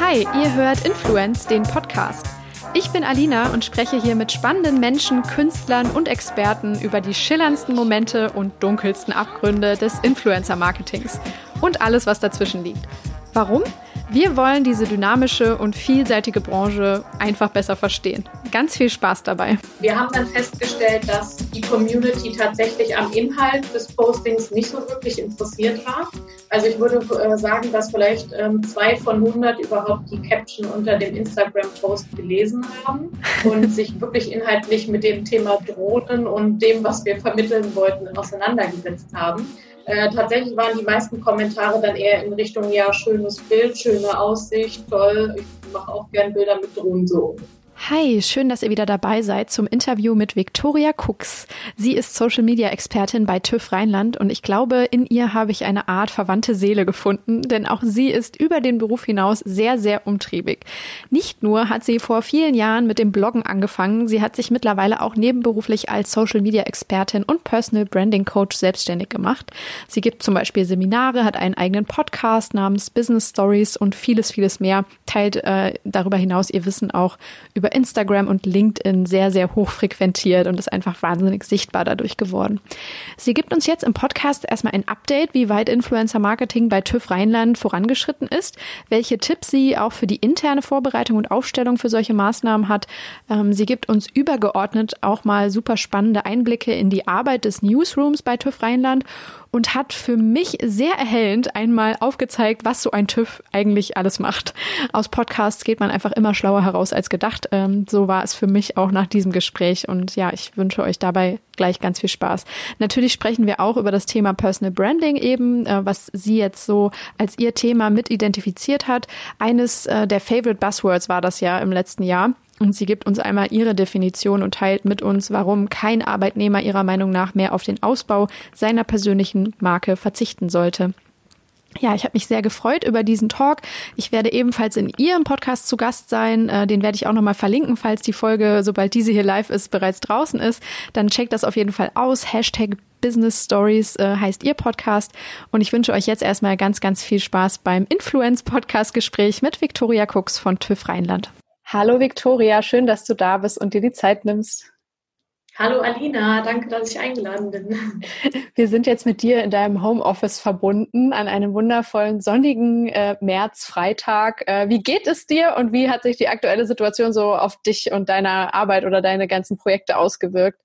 Hi, ihr hört Influence, den Podcast. Ich bin Alina und spreche hier mit spannenden Menschen, Künstlern und Experten über die schillerndsten Momente und dunkelsten Abgründe des Influencer-Marketings und alles, was dazwischen liegt. Warum? Wir wollen diese dynamische und vielseitige Branche einfach besser verstehen. Ganz viel Spaß dabei. Wir haben dann festgestellt, dass die Community tatsächlich am Inhalt des Postings nicht so wirklich interessiert war. Also ich würde äh, sagen, dass vielleicht ähm, zwei von 100 überhaupt die Caption unter dem Instagram-Post gelesen haben und sich wirklich inhaltlich mit dem Thema Drohnen und dem, was wir vermitteln wollten, auseinandergesetzt haben. Äh, tatsächlich waren die meisten Kommentare dann eher in Richtung, ja, schönes Bild, schöne Aussicht, toll, ich mache auch gern Bilder mit Drohnen so. Hi, schön, dass ihr wieder dabei seid zum Interview mit Viktoria Cooks. Sie ist Social Media Expertin bei TÜV Rheinland und ich glaube, in ihr habe ich eine Art verwandte Seele gefunden, denn auch sie ist über den Beruf hinaus sehr, sehr umtriebig. Nicht nur hat sie vor vielen Jahren mit dem Bloggen angefangen, sie hat sich mittlerweile auch nebenberuflich als Social Media Expertin und Personal Branding Coach selbstständig gemacht. Sie gibt zum Beispiel Seminare, hat einen eigenen Podcast namens Business Stories und vieles, vieles mehr, teilt äh, darüber hinaus ihr Wissen auch über Instagram und LinkedIn sehr, sehr hoch frequentiert und ist einfach wahnsinnig sichtbar dadurch geworden. Sie gibt uns jetzt im Podcast erstmal ein Update, wie weit Influencer Marketing bei TÜV Rheinland vorangeschritten ist, welche Tipps sie auch für die interne Vorbereitung und Aufstellung für solche Maßnahmen hat. Ähm, sie gibt uns übergeordnet auch mal super spannende Einblicke in die Arbeit des Newsrooms bei TÜV Rheinland und hat für mich sehr erhellend einmal aufgezeigt, was so ein TÜV eigentlich alles macht. Aus Podcasts geht man einfach immer schlauer heraus als gedacht. Ähm, so war es für mich auch nach diesem Gespräch und ja, ich wünsche euch dabei gleich ganz viel Spaß. Natürlich sprechen wir auch über das Thema Personal Branding eben, äh, was sie jetzt so als ihr Thema mit identifiziert hat. Eines äh, der Favorite Buzzwords war das ja im letzten Jahr. Und sie gibt uns einmal ihre Definition und teilt mit uns, warum kein Arbeitnehmer ihrer Meinung nach mehr auf den Ausbau seiner persönlichen Marke verzichten sollte. Ja, ich habe mich sehr gefreut über diesen Talk. Ich werde ebenfalls in Ihrem Podcast zu Gast sein. Äh, den werde ich auch nochmal verlinken, falls die Folge, sobald diese hier live ist, bereits draußen ist. Dann checkt das auf jeden Fall aus. Hashtag Business Stories äh, heißt Ihr Podcast. Und ich wünsche euch jetzt erstmal ganz, ganz viel Spaß beim Influence-Podcast-Gespräch mit Viktoria Cooks von TÜV Rheinland. Hallo Viktoria, schön, dass du da bist und dir die Zeit nimmst. Hallo Alina, danke, dass ich eingeladen bin. Wir sind jetzt mit dir in deinem Homeoffice verbunden an einem wundervollen sonnigen äh, März-Freitag. Äh, wie geht es dir und wie hat sich die aktuelle Situation so auf dich und deine Arbeit oder deine ganzen Projekte ausgewirkt?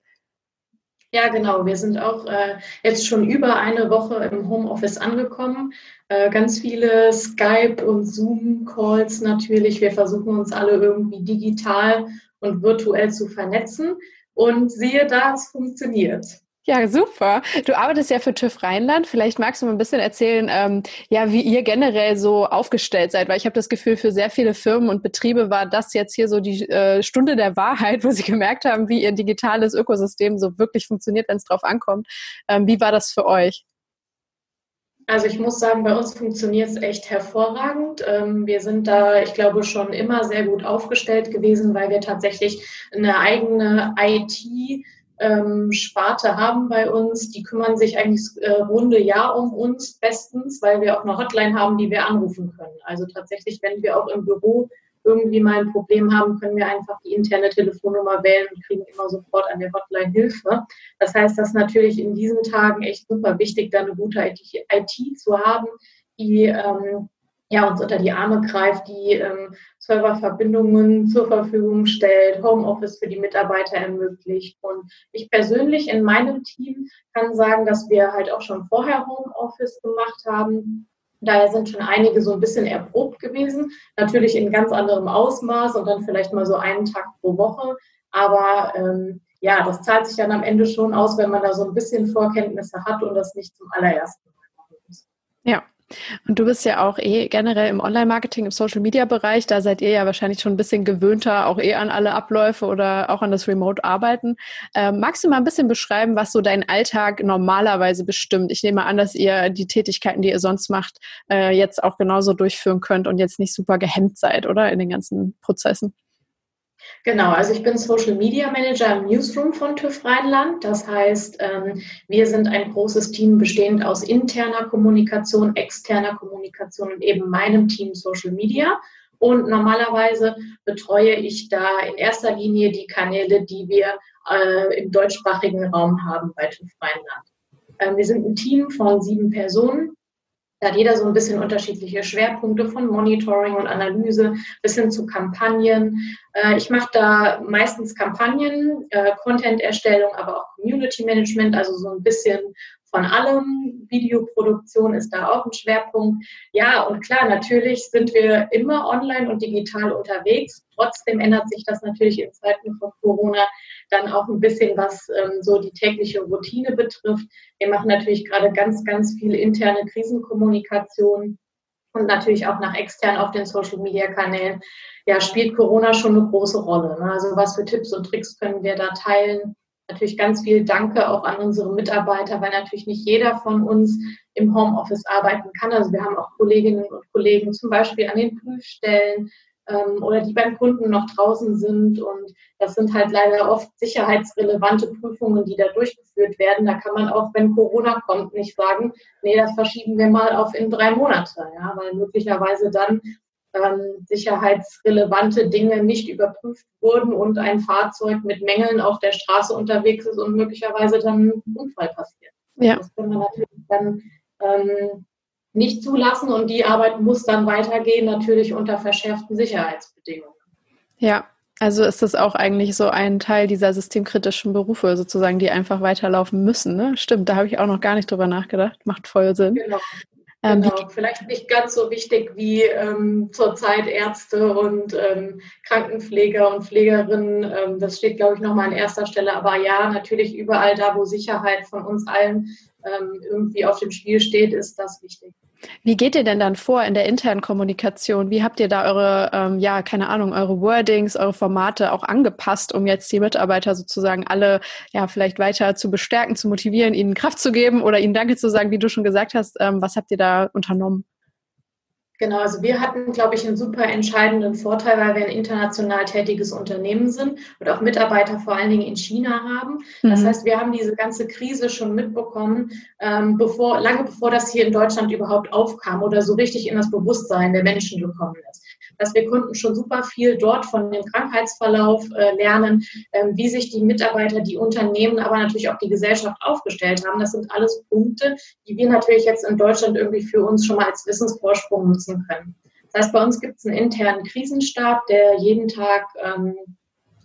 Ja, genau. Wir sind auch äh, jetzt schon über eine Woche im Homeoffice angekommen. Äh, ganz viele Skype- und Zoom-Calls natürlich. Wir versuchen uns alle irgendwie digital und virtuell zu vernetzen. Und siehe da, es funktioniert. Ja, super. Du arbeitest ja für TÜV Rheinland. Vielleicht magst du mal ein bisschen erzählen, ähm, ja, wie ihr generell so aufgestellt seid, weil ich habe das Gefühl, für sehr viele Firmen und Betriebe war das jetzt hier so die äh, Stunde der Wahrheit, wo sie gemerkt haben, wie ihr digitales Ökosystem so wirklich funktioniert, wenn es drauf ankommt. Ähm, wie war das für euch? Also ich muss sagen, bei uns funktioniert es echt hervorragend. Ähm, wir sind da, ich glaube, schon immer sehr gut aufgestellt gewesen, weil wir tatsächlich eine eigene IT- ähm, Sparte haben bei uns. Die kümmern sich eigentlich äh, runde Jahr um uns bestens, weil wir auch eine Hotline haben, die wir anrufen können. Also tatsächlich, wenn wir auch im Büro irgendwie mal ein Problem haben, können wir einfach die interne Telefonnummer wählen und kriegen immer sofort an der Hotline Hilfe. Das heißt, das ist natürlich in diesen Tagen echt super wichtig, da eine gute IT, zu haben, die ähm, ja, uns unter die Arme greift, die ähm, Serververbindungen zur Verfügung stellt, Homeoffice für die Mitarbeiter ermöglicht. Und ich persönlich in meinem Team kann sagen, dass wir halt auch schon vorher Homeoffice gemacht haben. Daher sind schon einige so ein bisschen erprobt gewesen, natürlich in ganz anderem Ausmaß und dann vielleicht mal so einen Tag pro Woche. Aber ähm, ja, das zahlt sich dann am Ende schon aus, wenn man da so ein bisschen Vorkenntnisse hat und das nicht zum allerersten Mal machen muss. Ja, und du bist ja auch eh generell im Online-Marketing, im Social-Media-Bereich. Da seid ihr ja wahrscheinlich schon ein bisschen gewöhnter, auch eh an alle Abläufe oder auch an das Remote-Arbeiten. Ähm, magst du mal ein bisschen beschreiben, was so dein Alltag normalerweise bestimmt? Ich nehme an, dass ihr die Tätigkeiten, die ihr sonst macht, äh, jetzt auch genauso durchführen könnt und jetzt nicht super gehemmt seid, oder? In den ganzen Prozessen. Genau, also ich bin Social Media Manager im Newsroom von TÜV Rheinland. Das heißt, ähm, wir sind ein großes Team bestehend aus interner Kommunikation, externer Kommunikation und eben meinem Team Social Media. Und normalerweise betreue ich da in erster Linie die Kanäle, die wir äh, im deutschsprachigen Raum haben bei TÜV Rheinland. Ähm, wir sind ein Team von sieben Personen. Da hat jeder so ein bisschen unterschiedliche Schwerpunkte von Monitoring und Analyse bis hin zu Kampagnen. Äh, ich mache da meistens Kampagnen, äh, Content-Erstellung, aber auch Community Management, also so ein bisschen von allem. Videoproduktion ist da auch ein Schwerpunkt. Ja, und klar, natürlich sind wir immer online und digital unterwegs. Trotzdem ändert sich das natürlich in Zeiten von Corona dann auch ein bisschen, was ähm, so die tägliche Routine betrifft. Wir machen natürlich gerade ganz, ganz viel interne Krisenkommunikation und natürlich auch nach extern auf den Social-Media-Kanälen. Ja, spielt Corona schon eine große Rolle. Ne? Also was für Tipps und Tricks können wir da teilen? Natürlich ganz viel Danke auch an unsere Mitarbeiter, weil natürlich nicht jeder von uns im Homeoffice arbeiten kann. Also wir haben auch Kolleginnen und Kollegen zum Beispiel an den Prüfstellen ähm, oder die beim Kunden noch draußen sind. Und das sind halt leider oft sicherheitsrelevante Prüfungen, die da durchgeführt werden. Da kann man auch, wenn Corona kommt, nicht sagen, nee, das verschieben wir mal auf in drei Monate, ja, weil möglicherweise dann ähm, sicherheitsrelevante Dinge nicht überprüft wurden und ein Fahrzeug mit Mängeln auf der Straße unterwegs ist und möglicherweise dann ein Unfall passiert. Ja. Das können wir natürlich dann ähm, nicht zulassen und die Arbeit muss dann weitergehen, natürlich unter verschärften Sicherheitsbedingungen. Ja, also ist das auch eigentlich so ein Teil dieser systemkritischen Berufe, sozusagen, die einfach weiterlaufen müssen. Ne? Stimmt, da habe ich auch noch gar nicht drüber nachgedacht. Macht voll Sinn. Genau. Ähm, genau, vielleicht nicht ganz so wichtig wie ähm, zurzeit Ärzte und ähm, Krankenpfleger und Pflegerinnen. Ähm, das steht, glaube ich, nochmal an erster Stelle. Aber ja, natürlich überall da, wo Sicherheit von uns allen ähm, irgendwie auf dem Spiel steht, ist das wichtig. Wie geht ihr denn dann vor in der internen Kommunikation? Wie habt ihr da eure, ähm, ja, keine Ahnung, eure Wordings, eure Formate auch angepasst, um jetzt die Mitarbeiter sozusagen alle, ja, vielleicht weiter zu bestärken, zu motivieren, ihnen Kraft zu geben oder ihnen Danke zu sagen, wie du schon gesagt hast? Ähm, was habt ihr da unternommen? Genau, also wir hatten, glaube ich, einen super entscheidenden Vorteil, weil wir ein international tätiges Unternehmen sind und auch Mitarbeiter vor allen Dingen in China haben. Das mhm. heißt, wir haben diese ganze Krise schon mitbekommen, ähm, bevor, lange bevor das hier in Deutschland überhaupt aufkam oder so richtig in das Bewusstsein der Menschen gekommen ist dass wir konnten schon super viel dort von dem Krankheitsverlauf äh, lernen, ähm, wie sich die Mitarbeiter, die Unternehmen, aber natürlich auch die Gesellschaft aufgestellt haben. Das sind alles Punkte, die wir natürlich jetzt in Deutschland irgendwie für uns schon mal als Wissensvorsprung nutzen können. Das heißt, bei uns gibt es einen internen Krisenstab, der jeden Tag ähm,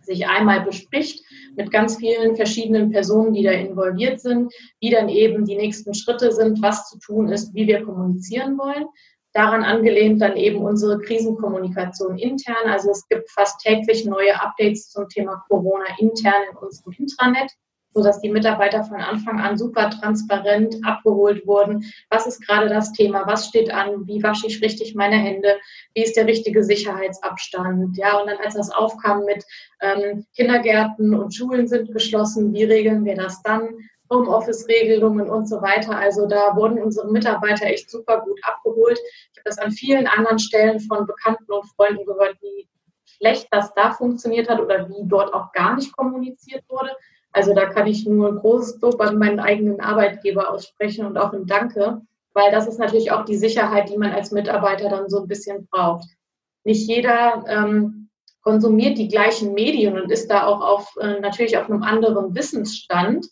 sich einmal bespricht mit ganz vielen verschiedenen Personen, die da involviert sind, wie dann eben die nächsten Schritte sind, was zu tun ist, wie wir kommunizieren wollen daran angelehnt dann eben unsere Krisenkommunikation intern. Also es gibt fast täglich neue Updates zum Thema Corona intern in unserem Intranet, sodass die Mitarbeiter von Anfang an super transparent abgeholt wurden. Was ist gerade das Thema? Was steht an? Wie wasche ich richtig meine Hände? Wie ist der richtige Sicherheitsabstand? Ja, und dann als das aufkam mit ähm, Kindergärten und Schulen sind geschlossen, wie regeln wir das dann? Homeoffice-Regelungen und so weiter. Also da wurden unsere Mitarbeiter echt super gut abgeholt. Ich habe das an vielen anderen Stellen von Bekannten und Freunden gehört, wie schlecht das da funktioniert hat oder wie dort auch gar nicht kommuniziert wurde. Also da kann ich nur ein großes Lob an meinen eigenen Arbeitgeber aussprechen und auch ein Danke, weil das ist natürlich auch die Sicherheit, die man als Mitarbeiter dann so ein bisschen braucht. Nicht jeder ähm, konsumiert die gleichen Medien und ist da auch auf, äh, natürlich auf einem anderen Wissensstand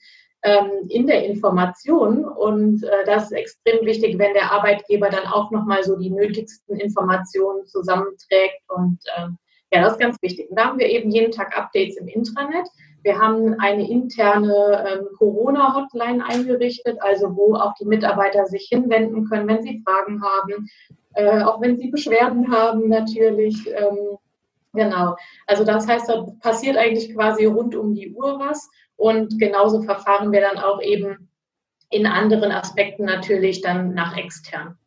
in der Information. Und äh, das ist extrem wichtig, wenn der Arbeitgeber dann auch nochmal so die nötigsten Informationen zusammenträgt. Und ähm, ja, das ist ganz wichtig. Und da haben wir eben jeden Tag Updates im Intranet. Wir haben eine interne ähm, Corona-Hotline eingerichtet, also wo auch die Mitarbeiter sich hinwenden können, wenn sie Fragen haben, äh, auch wenn sie Beschwerden haben natürlich. Ähm, genau. Also das heißt, da passiert eigentlich quasi rund um die Uhr was. Und genauso verfahren wir dann auch eben in anderen Aspekten natürlich dann nach extern.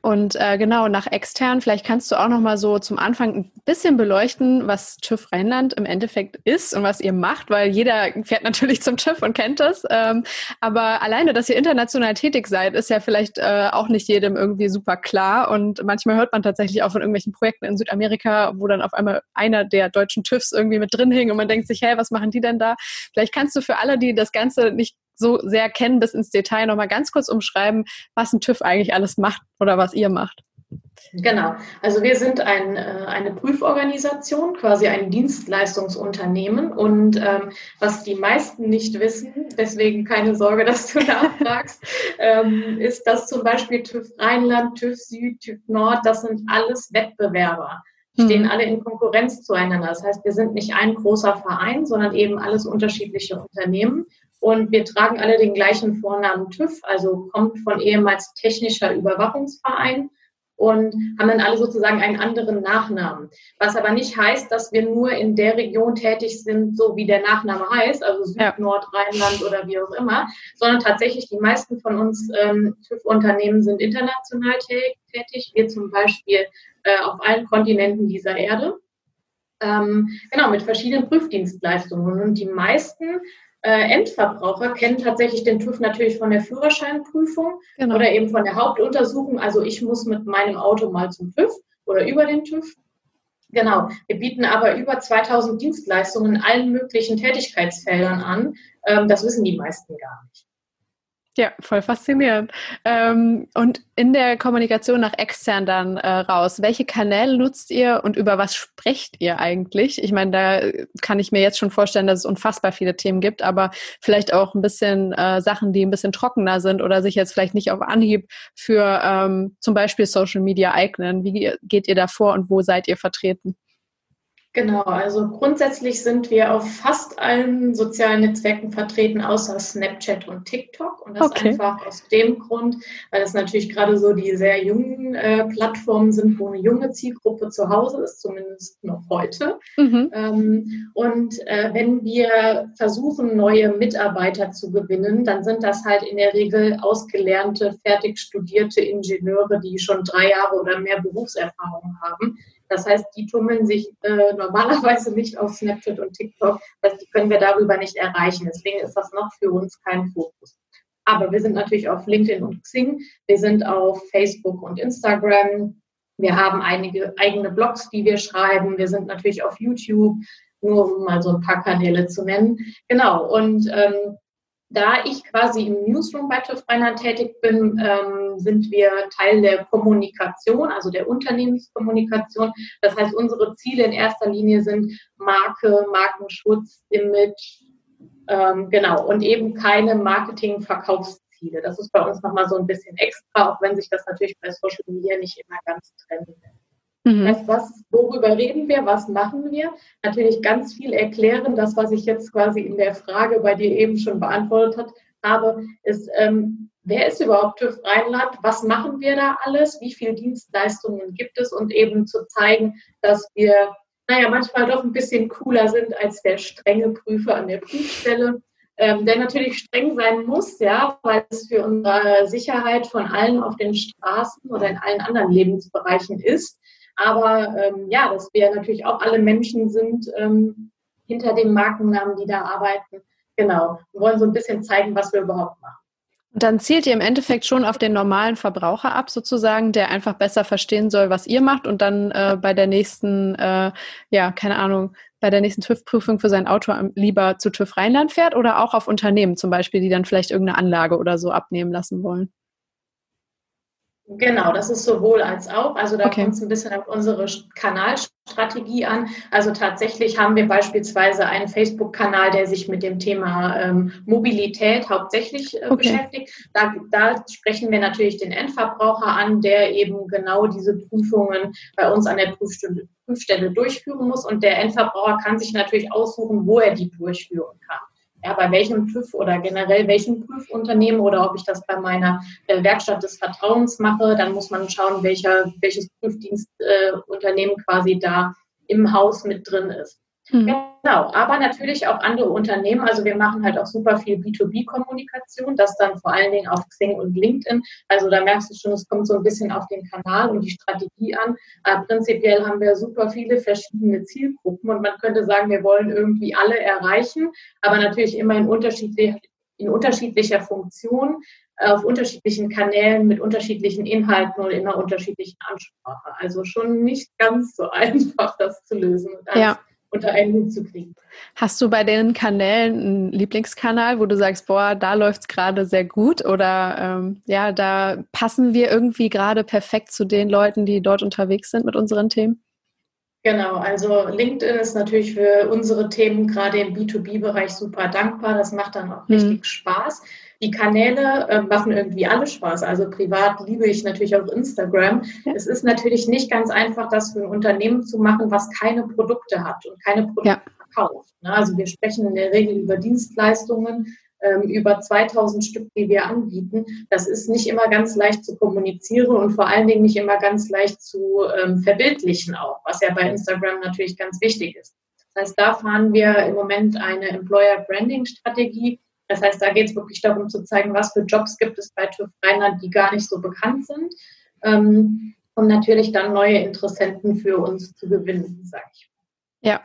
Und äh, genau, nach extern, vielleicht kannst du auch noch mal so zum Anfang ein bisschen beleuchten, was TÜV Rheinland im Endeffekt ist und was ihr macht, weil jeder fährt natürlich zum TÜV und kennt das. Ähm, aber alleine, dass ihr international tätig seid, ist ja vielleicht äh, auch nicht jedem irgendwie super klar. Und manchmal hört man tatsächlich auch von irgendwelchen Projekten in Südamerika, wo dann auf einmal einer der deutschen TÜVs irgendwie mit drin hing und man denkt sich, hey, was machen die denn da? Vielleicht kannst du für alle, die das Ganze nicht so sehr kennen bis ins Detail, nochmal ganz kurz umschreiben, was ein TÜV eigentlich alles macht oder was ihr macht. Genau, also wir sind ein, äh, eine Prüforganisation, quasi ein Dienstleistungsunternehmen. Und ähm, was die meisten nicht wissen, deswegen keine Sorge, dass du nachfragst, ähm, ist, dass zum Beispiel TÜV Rheinland, TÜV Süd, TÜV Nord, das sind alles Wettbewerber stehen mhm. alle in Konkurrenz zueinander. Das heißt, wir sind nicht ein großer Verein, sondern eben alles unterschiedliche Unternehmen. Und wir tragen alle den gleichen Vornamen TÜV, also kommt von ehemals Technischer Überwachungsverein und haben dann alle sozusagen einen anderen Nachnamen. Was aber nicht heißt, dass wir nur in der Region tätig sind, so wie der Nachname heißt, also Süd, ja. Nord, Rheinland oder wie auch immer, sondern tatsächlich die meisten von uns ähm, TÜV-Unternehmen sind international tätig. Wir zum Beispiel äh, auf allen Kontinenten dieser Erde. Ähm, genau, mit verschiedenen Prüfdienstleistungen. Und die meisten äh, Endverbraucher kennen tatsächlich den TÜV natürlich von der Führerscheinprüfung genau. oder eben von der Hauptuntersuchung. Also ich muss mit meinem Auto mal zum TÜV oder über den TÜV. Genau. Wir bieten aber über 2000 Dienstleistungen in allen möglichen Tätigkeitsfeldern an. Ähm, das wissen die meisten gar nicht. Ja, voll faszinierend. Ähm, und in der Kommunikation nach extern dann äh, raus, welche Kanäle nutzt ihr und über was sprecht ihr eigentlich? Ich meine, da kann ich mir jetzt schon vorstellen, dass es unfassbar viele Themen gibt, aber vielleicht auch ein bisschen äh, Sachen, die ein bisschen trockener sind oder sich jetzt vielleicht nicht auf Anhieb für ähm, zum Beispiel Social Media eignen. Wie geht ihr da vor und wo seid ihr vertreten? Genau, also grundsätzlich sind wir auf fast allen sozialen Netzwerken vertreten, außer Snapchat und TikTok. Und das okay. einfach aus dem Grund, weil es natürlich gerade so die sehr jungen äh, Plattformen sind, wo eine junge Zielgruppe zu Hause ist, zumindest noch heute. Mhm. Ähm, und äh, wenn wir versuchen, neue Mitarbeiter zu gewinnen, dann sind das halt in der Regel ausgelernte, fertig studierte Ingenieure, die schon drei Jahre oder mehr Berufserfahrung haben das heißt, die tummeln sich äh, normalerweise nicht auf Snapchat und TikTok. Das die können wir darüber nicht erreichen. Deswegen ist das noch für uns kein Fokus. Aber wir sind natürlich auf LinkedIn und Xing. Wir sind auf Facebook und Instagram. Wir haben einige eigene Blogs, die wir schreiben. Wir sind natürlich auf YouTube, nur um mal so ein paar Kanäle zu nennen. Genau. Und ähm, da ich quasi im Newsroom bei TÜV Rheinland tätig bin, ähm, sind wir Teil der Kommunikation, also der Unternehmenskommunikation. Das heißt, unsere Ziele in erster Linie sind Marke, Markenschutz, Image, ähm, genau, und eben keine Marketing-Verkaufsziele. Das ist bei uns nochmal so ein bisschen extra, auch wenn sich das natürlich bei Social Media nicht immer ganz trennen lässt. Mhm. Das, was, worüber reden wir, was machen wir? Natürlich ganz viel erklären. Das, was ich jetzt quasi in der Frage bei dir eben schon beantwortet habe, ist, ähm, wer ist überhaupt TÜV Rheinland? Was machen wir da alles? Wie viele Dienstleistungen gibt es? Und eben zu zeigen, dass wir, naja, manchmal doch ein bisschen cooler sind als der strenge Prüfer an der Prüfstelle. Ähm, der natürlich streng sein muss, ja, weil es für unsere Sicherheit von allen auf den Straßen oder in allen anderen Lebensbereichen ist. Aber ähm, ja, dass wir natürlich auch alle Menschen sind ähm, hinter den Markennamen, die da arbeiten. Genau. Wir wollen so ein bisschen zeigen, was wir überhaupt machen. Und dann zielt ihr im Endeffekt schon auf den normalen Verbraucher ab, sozusagen, der einfach besser verstehen soll, was ihr macht und dann äh, bei der nächsten, äh, ja, keine Ahnung, bei der nächsten TÜV-Prüfung für sein Auto lieber zu TÜV Rheinland fährt oder auch auf Unternehmen zum Beispiel, die dann vielleicht irgendeine Anlage oder so abnehmen lassen wollen. Genau, das ist sowohl als auch. Also da okay. kommt es ein bisschen auf unsere Kanalstrategie an. Also tatsächlich haben wir beispielsweise einen Facebook-Kanal, der sich mit dem Thema ähm, Mobilität hauptsächlich äh, okay. beschäftigt. Da, da, sprechen wir natürlich den Endverbraucher an, der eben genau diese Prüfungen bei uns an der Prüfstelle, Prüfstelle durchführen muss. Und der Endverbraucher kann sich natürlich aussuchen, wo er die durchführen kann ja, bei welchem TÜV oder generell welchem Prüfunternehmen oder ob ich das bei meiner äh, Werkstatt des Vertrauens mache, dann muss man schauen, welcher, welches Prüfdienstunternehmen äh, quasi da im Haus mit drin ist. Mhm. Genau, aber natürlich auch andere Unternehmen. Also wir machen halt auch super viel B2B-Kommunikation, das dann vor allen Dingen auf Xing und LinkedIn. Also da merkst du schon, es kommt so ein bisschen auf den Kanal und die Strategie an. Aber prinzipiell haben wir super viele verschiedene Zielgruppen und man könnte sagen, wir wollen irgendwie alle erreichen, aber natürlich immer in, unterschiedlich, in unterschiedlicher Funktion auf unterschiedlichen Kanälen mit unterschiedlichen Inhalten und in einer unterschiedlichen Ansprache. Also schon nicht ganz so einfach, das zu lösen ja. Unter einen Hut zu kriegen. Hast du bei den Kanälen einen Lieblingskanal, wo du sagst, boah, da läuft es gerade sehr gut oder ähm, ja, da passen wir irgendwie gerade perfekt zu den Leuten, die dort unterwegs sind mit unseren Themen? Genau, also LinkedIn ist natürlich für unsere Themen gerade im B2B-Bereich super dankbar. Das macht dann auch mhm. richtig Spaß. Die Kanäle äh, machen irgendwie alle Spaß. Also privat liebe ich natürlich auch Instagram. Ja. Es ist natürlich nicht ganz einfach, das für ein Unternehmen zu machen, was keine Produkte hat und keine Produkte ja. verkauft. Ne? Also wir sprechen in der Regel über Dienstleistungen, ähm, über 2000 Stück, die wir anbieten. Das ist nicht immer ganz leicht zu kommunizieren und vor allen Dingen nicht immer ganz leicht zu ähm, verbildlichen auch, was ja bei Instagram natürlich ganz wichtig ist. Das heißt, da fahren wir im Moment eine Employer Branding Strategie, das heißt, da geht es wirklich darum zu zeigen, was für Jobs gibt es bei TÜV Rheinland, die gar nicht so bekannt sind, ähm, um natürlich dann neue Interessenten für uns zu gewinnen, sage ich. Ja,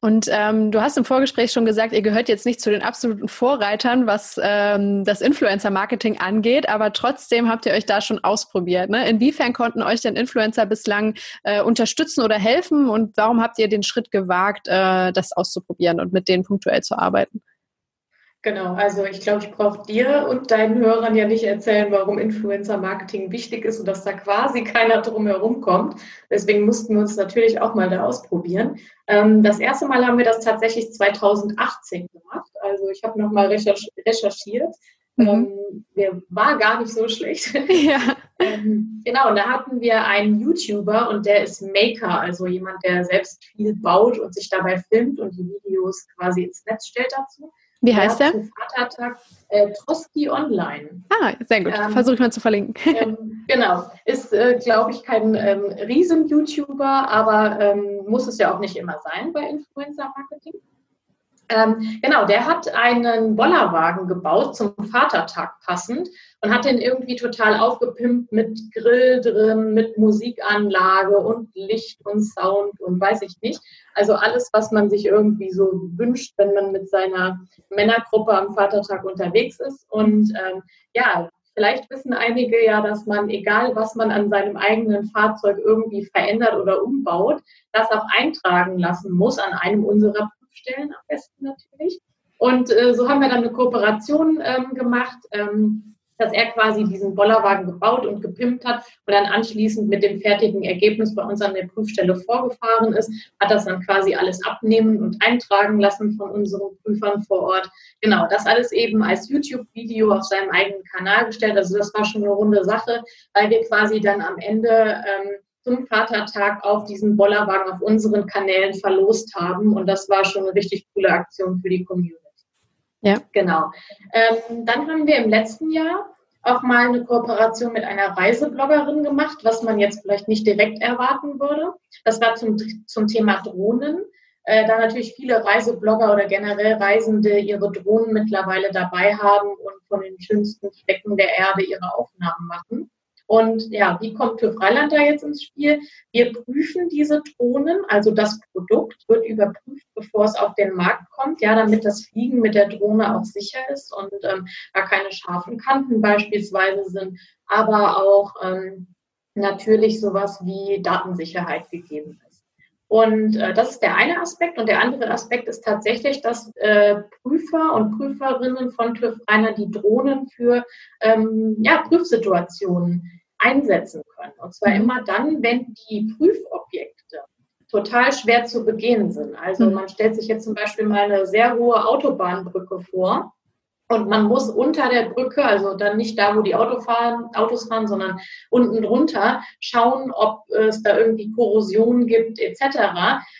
und ähm, du hast im Vorgespräch schon gesagt, ihr gehört jetzt nicht zu den absoluten Vorreitern, was ähm, das Influencer-Marketing angeht, aber trotzdem habt ihr euch da schon ausprobiert. Ne? Inwiefern konnten euch denn Influencer bislang äh, unterstützen oder helfen und warum habt ihr den Schritt gewagt, äh, das auszuprobieren und mit denen punktuell zu arbeiten? Genau, also ich glaube, ich brauche dir und deinen Hörern ja nicht erzählen, warum Influencer-Marketing wichtig ist und dass da quasi keiner drum herum kommt. Deswegen mussten wir uns natürlich auch mal da ausprobieren. Ähm, das erste Mal haben wir das tatsächlich 2018 gemacht. Also ich habe nochmal recherchiert. Mhm. Ähm, der war gar nicht so schlecht. Ja. ähm, genau, und da hatten wir einen YouTuber und der ist Maker, also jemand, der selbst viel baut und sich dabei filmt und die Videos quasi ins Netz stellt dazu. Wie heißt der? Vatertag äh, Troski Online. Ah, sehr gut. Ähm, Versuche ich mal zu verlinken. Ähm, genau. Ist, äh, glaube ich, kein ähm, Riesen-YouTuber, aber ähm, muss es ja auch nicht immer sein bei Influencer-Marketing. Ähm, genau, der hat einen Bollerwagen gebaut zum Vatertag passend und hat den irgendwie total aufgepimpt mit Grill drin, mit Musikanlage und Licht und Sound und weiß ich nicht. Also alles, was man sich irgendwie so wünscht, wenn man mit seiner Männergruppe am Vatertag unterwegs ist. Und ähm, ja, Vielleicht wissen einige ja, dass man, egal was man an seinem eigenen Fahrzeug irgendwie verändert oder umbaut, das auch eintragen lassen muss an einem unserer Stellen am besten natürlich. Und äh, so haben wir dann eine Kooperation ähm, gemacht, ähm, dass er quasi diesen Bollerwagen gebaut und gepimpt hat und dann anschließend mit dem fertigen Ergebnis bei uns an der Prüfstelle vorgefahren ist, hat das dann quasi alles abnehmen und eintragen lassen von unseren Prüfern vor Ort. Genau, das alles eben als YouTube-Video auf seinem eigenen Kanal gestellt. Also das war schon eine runde Sache, weil wir quasi dann am Ende ähm, zum Vatertag auch diesen Bollerwagen auf unseren Kanälen verlost haben. Und das war schon eine richtig coole Aktion für die Community. Ja. Genau. Ähm, dann haben wir im letzten Jahr auch mal eine Kooperation mit einer Reisebloggerin gemacht, was man jetzt vielleicht nicht direkt erwarten würde. Das war zum, zum Thema Drohnen. Äh, da natürlich viele Reiseblogger oder generell Reisende ihre Drohnen mittlerweile dabei haben und von den schönsten Flecken der Erde ihre Aufnahmen machen. Und ja, wie kommt TÜV Rheinland da jetzt ins Spiel? Wir prüfen diese Drohnen, also das Produkt wird überprüft, bevor es auf den Markt kommt, ja, damit das Fliegen mit der Drohne auch sicher ist und ähm, da keine scharfen Kanten beispielsweise sind, aber auch ähm, natürlich sowas wie Datensicherheit gegeben. Und äh, das ist der eine Aspekt. Und der andere Aspekt ist tatsächlich, dass äh, Prüfer und Prüferinnen von TÜV Rheinland die Drohnen für ähm, ja, Prüfsituationen einsetzen können. Und zwar immer dann, wenn die Prüfobjekte total schwer zu begehen sind. Also mhm. man stellt sich jetzt zum Beispiel mal eine sehr hohe Autobahnbrücke vor und man muss unter der Brücke, also dann nicht da, wo die Auto fahren, Autos fahren, sondern unten drunter schauen, ob es da irgendwie Korrosion gibt etc.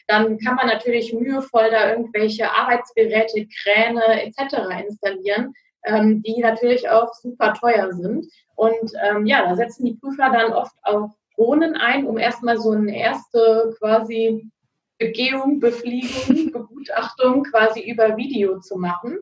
Dann kann man natürlich mühevoll da irgendwelche Arbeitsgeräte, Kräne etc. installieren, ähm, die natürlich auch super teuer sind. Und ähm, ja, da setzen die Prüfer dann oft auch Drohnen ein, um erstmal so eine erste quasi Begehung, Befliegung, Begutachtung quasi über Video zu machen.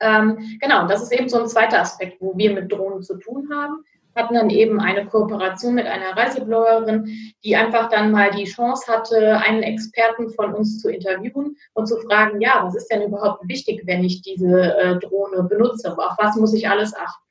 Ähm, genau, das ist eben so ein zweiter Aspekt, wo wir mit Drohnen zu tun haben. Hatten dann eben eine Kooperation mit einer Reisebloggerin, die einfach dann mal die Chance hatte, einen Experten von uns zu interviewen und zu fragen, ja, was ist denn überhaupt wichtig, wenn ich diese äh, Drohne benutze? Auf was muss ich alles achten?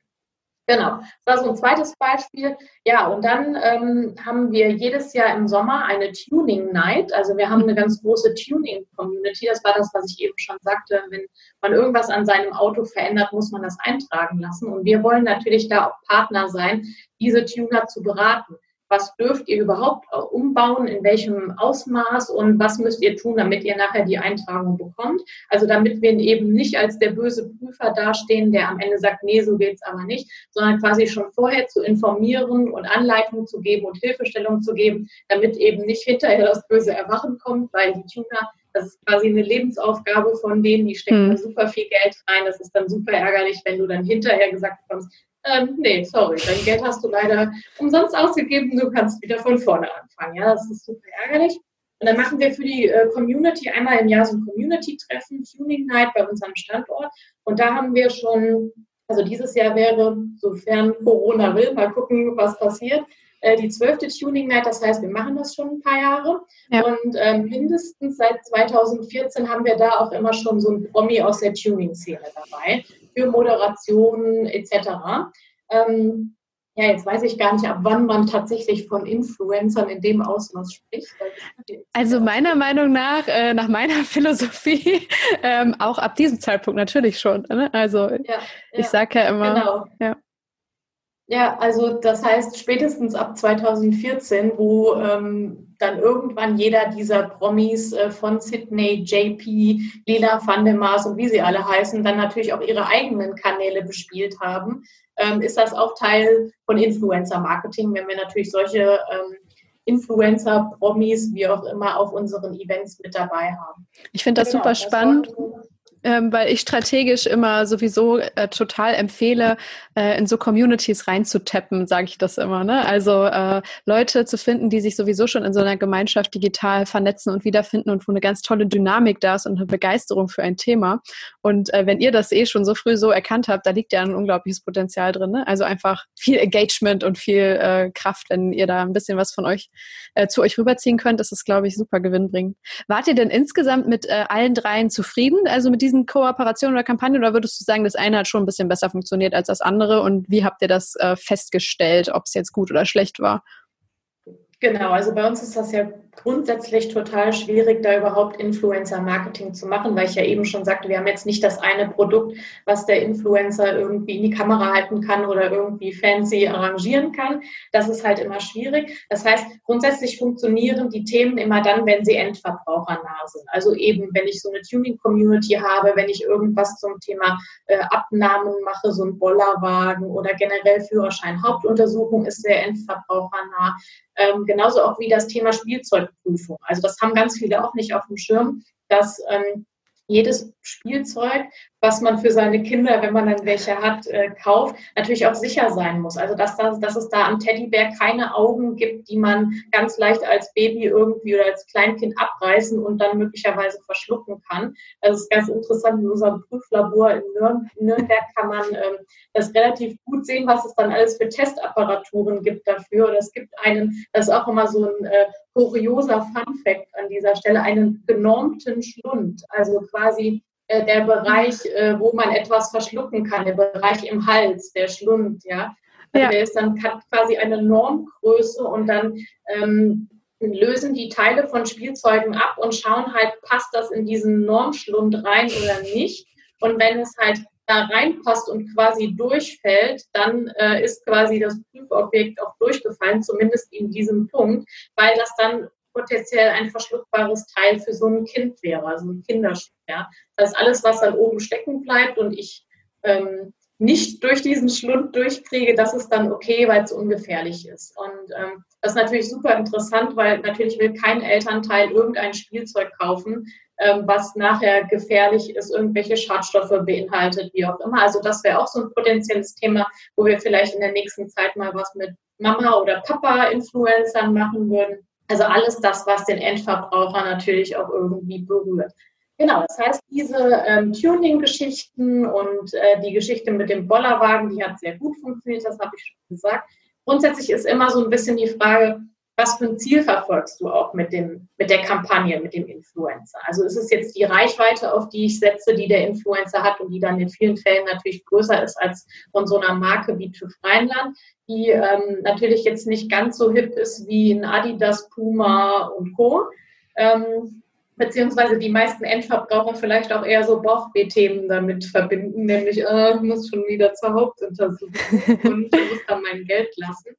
Genau, das war so ein zweites Beispiel. Ja, und dann ähm, haben wir jedes Jahr im Sommer eine Tuning Night. Also wir haben eine ganz große Tuning-Community. Das war das, was ich eben schon sagte. Wenn man irgendwas an seinem Auto verändert, muss man das eintragen lassen. Und wir wollen natürlich da auch Partner sein, diese Tuner zu beraten was dürft ihr überhaupt umbauen, in welchem Ausmaß und was müsst ihr tun, damit ihr nachher die Eintragung bekommt. Also damit wir eben nicht als der böse Prüfer dastehen, der am Ende sagt, nee, so geht's aber nicht, sondern quasi schon vorher zu informieren und Anleitungen zu geben und Hilfestellung zu geben, damit eben nicht hinterher das böse Erwachen kommt, weil die Tuner das ist quasi eine Lebensaufgabe von denen, die stecken hm. super viel Geld rein. Das ist dann super ärgerlich, wenn du dann hinterher gesagt bekommst, ähm, nee, sorry, dein Geld hast du leider umsonst ausgegeben, du kannst wieder von vorne anfangen. Ja, das ist super ärgerlich. Und dann machen wir für die äh, Community einmal im Jahr so ein Community-Treffen, Tuning Night bei unserem Standort. Und da haben wir schon, also dieses Jahr wäre, sofern Corona will, mal gucken, was passiert, äh, die zwölfte Tuning Night. Das heißt, wir machen das schon ein paar Jahre. Ja. Und äh, mindestens seit 2014 haben wir da auch immer schon so ein Promi aus der Tuning-Szene dabei für Moderation etc. Ähm, ja, jetzt weiß ich gar nicht, ab wann man tatsächlich von Influencern in dem Ausmaß spricht. Also meiner Meinung nach, äh, nach meiner Philosophie, ähm, auch ab diesem Zeitpunkt natürlich schon. Ne? Also ja, ich ja, sage ja immer. Genau. Ja. Ja, also das heißt spätestens ab 2014, wo ähm, dann irgendwann jeder dieser Promis äh, von Sydney, JP, Lila van der Mars und wie sie alle heißen, dann natürlich auch ihre eigenen Kanäle bespielt haben, ähm, ist das auch Teil von Influencer-Marketing, wenn wir natürlich solche ähm, Influencer, Promis, wie auch immer, auf unseren Events mit dabei haben. Ich finde das genau, super spannend. Das ähm, weil ich strategisch immer sowieso äh, total empfehle, äh, in so Communities reinzutappen, sage ich das immer. Ne? Also äh, Leute zu finden, die sich sowieso schon in so einer Gemeinschaft digital vernetzen und wiederfinden und wo eine ganz tolle Dynamik da ist und eine Begeisterung für ein Thema. Und äh, wenn ihr das eh schon so früh so erkannt habt, da liegt ja ein unglaubliches Potenzial drin. Ne? Also einfach viel Engagement und viel äh, Kraft, wenn ihr da ein bisschen was von euch äh, zu euch rüberziehen könnt, das ist, glaube ich, super gewinnbringend. Wart ihr denn insgesamt mit allen dreien zufrieden? Also mit diesen Kooperationen oder Kampagnen oder würdest du sagen, das eine hat schon ein bisschen besser funktioniert als das andere und wie habt ihr das äh, festgestellt, ob es jetzt gut oder schlecht war? Genau, also bei uns ist das ja grundsätzlich total schwierig, da überhaupt Influencer-Marketing zu machen, weil ich ja eben schon sagte, wir haben jetzt nicht das eine Produkt, was der Influencer irgendwie in die Kamera halten kann oder irgendwie fancy arrangieren kann. Das ist halt immer schwierig. Das heißt, grundsätzlich funktionieren die Themen immer dann, wenn sie endverbrauchernah sind. Also eben, wenn ich so eine Tuning-Community habe, wenn ich irgendwas zum Thema äh, Abnahmen mache, so ein Bollerwagen oder generell Führerschein. Hauptuntersuchung ist sehr endverbrauchernah. Ähm, genauso auch wie das Thema Spielzeugprüfung. Also das haben ganz viele auch nicht auf dem Schirm, dass ähm, jedes Spielzeug was man für seine Kinder, wenn man dann welche hat, äh, kauft, natürlich auch sicher sein muss. Also dass, das, dass es da am Teddybär keine Augen gibt, die man ganz leicht als Baby irgendwie oder als Kleinkind abreißen und dann möglicherweise verschlucken kann. Das ist ganz interessant. In unserem Prüflabor in Nürnberg kann man ähm, das relativ gut sehen, was es dann alles für Testapparaturen gibt dafür. Und es gibt einen, das ist auch immer so ein äh, kurioser Fun-Fact an dieser Stelle, einen genormten Schlund. Also quasi äh, der Bereich, äh, wo man etwas verschlucken kann, der Bereich im Hals, der Schlund, ja. Also ja. Der ist dann quasi eine Normgröße und dann ähm, lösen die Teile von Spielzeugen ab und schauen halt, passt das in diesen Normschlund rein oder nicht. Und wenn es halt da reinpasst und quasi durchfällt, dann äh, ist quasi das Prüfobjekt auch durchgefallen, zumindest in diesem Punkt, weil das dann potenziell ein verschluckbares Teil für so ein Kind wäre, also ein Kinderschuh. Ja. Das heißt, alles, was dann oben stecken bleibt und ich ähm, nicht durch diesen Schlund durchkriege, das ist dann okay, weil es ungefährlich ist. Und ähm, das ist natürlich super interessant, weil natürlich will kein Elternteil irgendein Spielzeug kaufen, ähm, was nachher gefährlich ist, irgendwelche Schadstoffe beinhaltet, wie auch immer. Also das wäre auch so ein potenzielles Thema, wo wir vielleicht in der nächsten Zeit mal was mit Mama oder Papa Influencern machen würden. Also alles das, was den Endverbraucher natürlich auch irgendwie berührt. Genau, das heißt, diese ähm, Tuning-Geschichten und äh, die Geschichte mit dem Bollerwagen, die hat sehr gut funktioniert, das habe ich schon gesagt. Grundsätzlich ist immer so ein bisschen die Frage, was für ein Ziel verfolgst du auch mit, dem, mit der Kampagne, mit dem Influencer? Also ist es jetzt die Reichweite, auf die ich setze, die der Influencer hat und die dann in vielen Fällen natürlich größer ist als von so einer Marke wie TÜV Rheinland, die ähm, natürlich jetzt nicht ganz so hip ist wie ein Adidas, Puma und Co. Ähm, beziehungsweise die meisten Endverbraucher vielleicht auch eher so Bauchweh-Themen damit verbinden, nämlich, äh, ich muss schon wieder zur Hauptuntersuchung und ich muss dann mein Geld lassen.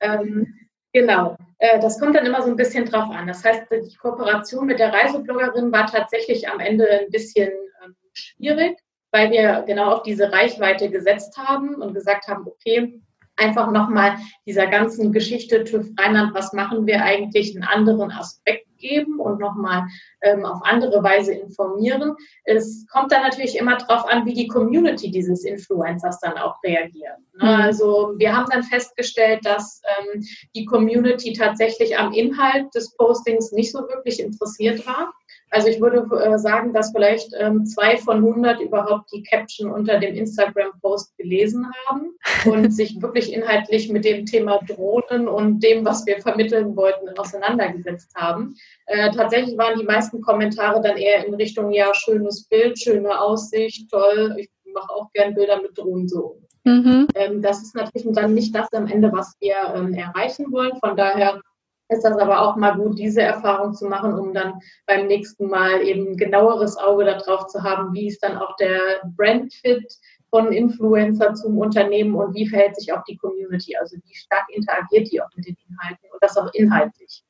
Ähm, genau, äh, das kommt dann immer so ein bisschen drauf an. Das heißt, die Kooperation mit der Reisebloggerin war tatsächlich am Ende ein bisschen ähm, schwierig, weil wir genau auf diese Reichweite gesetzt haben und gesagt haben, okay, einfach nochmal dieser ganzen Geschichte TÜV Rheinland, was machen wir eigentlich, einen anderen Aspekt geben und nochmal ähm, auf andere Weise informieren. Es kommt dann natürlich immer darauf an, wie die Community dieses Influencers dann auch reagiert. Ne? Mhm. Also wir haben dann festgestellt, dass ähm, die Community tatsächlich am Inhalt des Postings nicht so wirklich interessiert war. Also ich würde äh, sagen, dass vielleicht ähm, zwei von 100 überhaupt die Caption unter dem Instagram-Post gelesen haben und sich wirklich inhaltlich mit dem Thema Drohnen und dem, was wir vermitteln wollten, auseinandergesetzt haben. Äh, tatsächlich waren die meisten Kommentare dann eher in Richtung, ja, schönes Bild, schöne Aussicht, toll, ich mache auch gern Bilder mit Drohnen so. Mhm. Ähm, das ist natürlich dann nicht das am Ende, was wir ähm, erreichen wollen. Von daher ist das aber auch mal gut, diese Erfahrung zu machen, um dann beim nächsten Mal eben genaueres Auge darauf zu haben, wie ist dann auch der Brandfit von Influencer zum Unternehmen und wie verhält sich auch die Community, also wie stark interagiert die auch mit den Inhalten und das auch inhaltlich.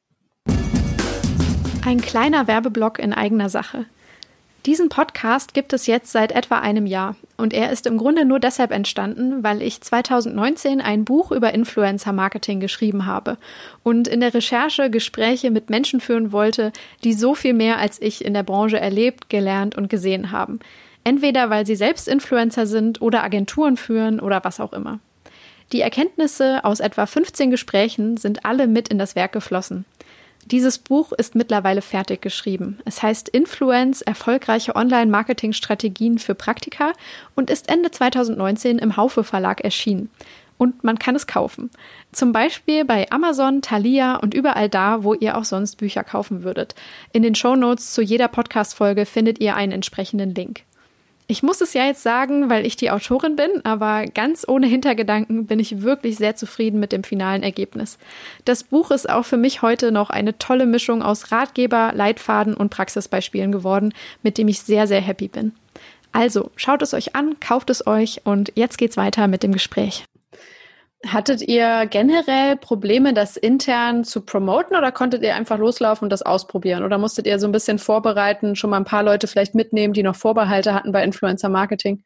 Ein kleiner Werbeblock in eigener Sache. Diesen Podcast gibt es jetzt seit etwa einem Jahr und er ist im Grunde nur deshalb entstanden, weil ich 2019 ein Buch über Influencer Marketing geschrieben habe und in der Recherche Gespräche mit Menschen führen wollte, die so viel mehr als ich in der Branche erlebt, gelernt und gesehen haben. Entweder weil sie selbst Influencer sind oder Agenturen führen oder was auch immer. Die Erkenntnisse aus etwa 15 Gesprächen sind alle mit in das Werk geflossen. Dieses Buch ist mittlerweile fertig geschrieben. Es heißt Influence, erfolgreiche Online-Marketing-Strategien für Praktika und ist Ende 2019 im Haufe Verlag erschienen. Und man kann es kaufen. Zum Beispiel bei Amazon, Thalia und überall da, wo ihr auch sonst Bücher kaufen würdet. In den Show Notes zu jeder Podcast-Folge findet ihr einen entsprechenden Link. Ich muss es ja jetzt sagen, weil ich die Autorin bin, aber ganz ohne Hintergedanken bin ich wirklich sehr zufrieden mit dem finalen Ergebnis. Das Buch ist auch für mich heute noch eine tolle Mischung aus Ratgeber, Leitfaden und Praxisbeispielen geworden, mit dem ich sehr, sehr happy bin. Also, schaut es euch an, kauft es euch und jetzt geht's weiter mit dem Gespräch. Hattet ihr generell Probleme, das intern zu promoten oder konntet ihr einfach loslaufen und das ausprobieren? Oder musstet ihr so ein bisschen vorbereiten, schon mal ein paar Leute vielleicht mitnehmen, die noch Vorbehalte hatten bei Influencer Marketing?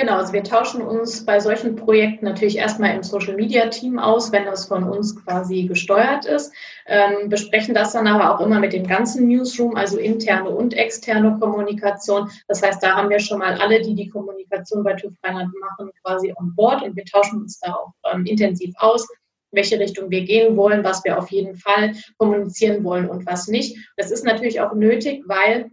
Genau, also wir tauschen uns bei solchen Projekten natürlich erstmal im Social Media Team aus, wenn das von uns quasi gesteuert ist, ähm, besprechen das dann aber auch immer mit dem ganzen Newsroom, also interne und externe Kommunikation. Das heißt, da haben wir schon mal alle, die die Kommunikation bei TÜV Rheinland machen, quasi on board und wir tauschen uns da auch ähm, intensiv aus, welche Richtung wir gehen wollen, was wir auf jeden Fall kommunizieren wollen und was nicht. Das ist natürlich auch nötig, weil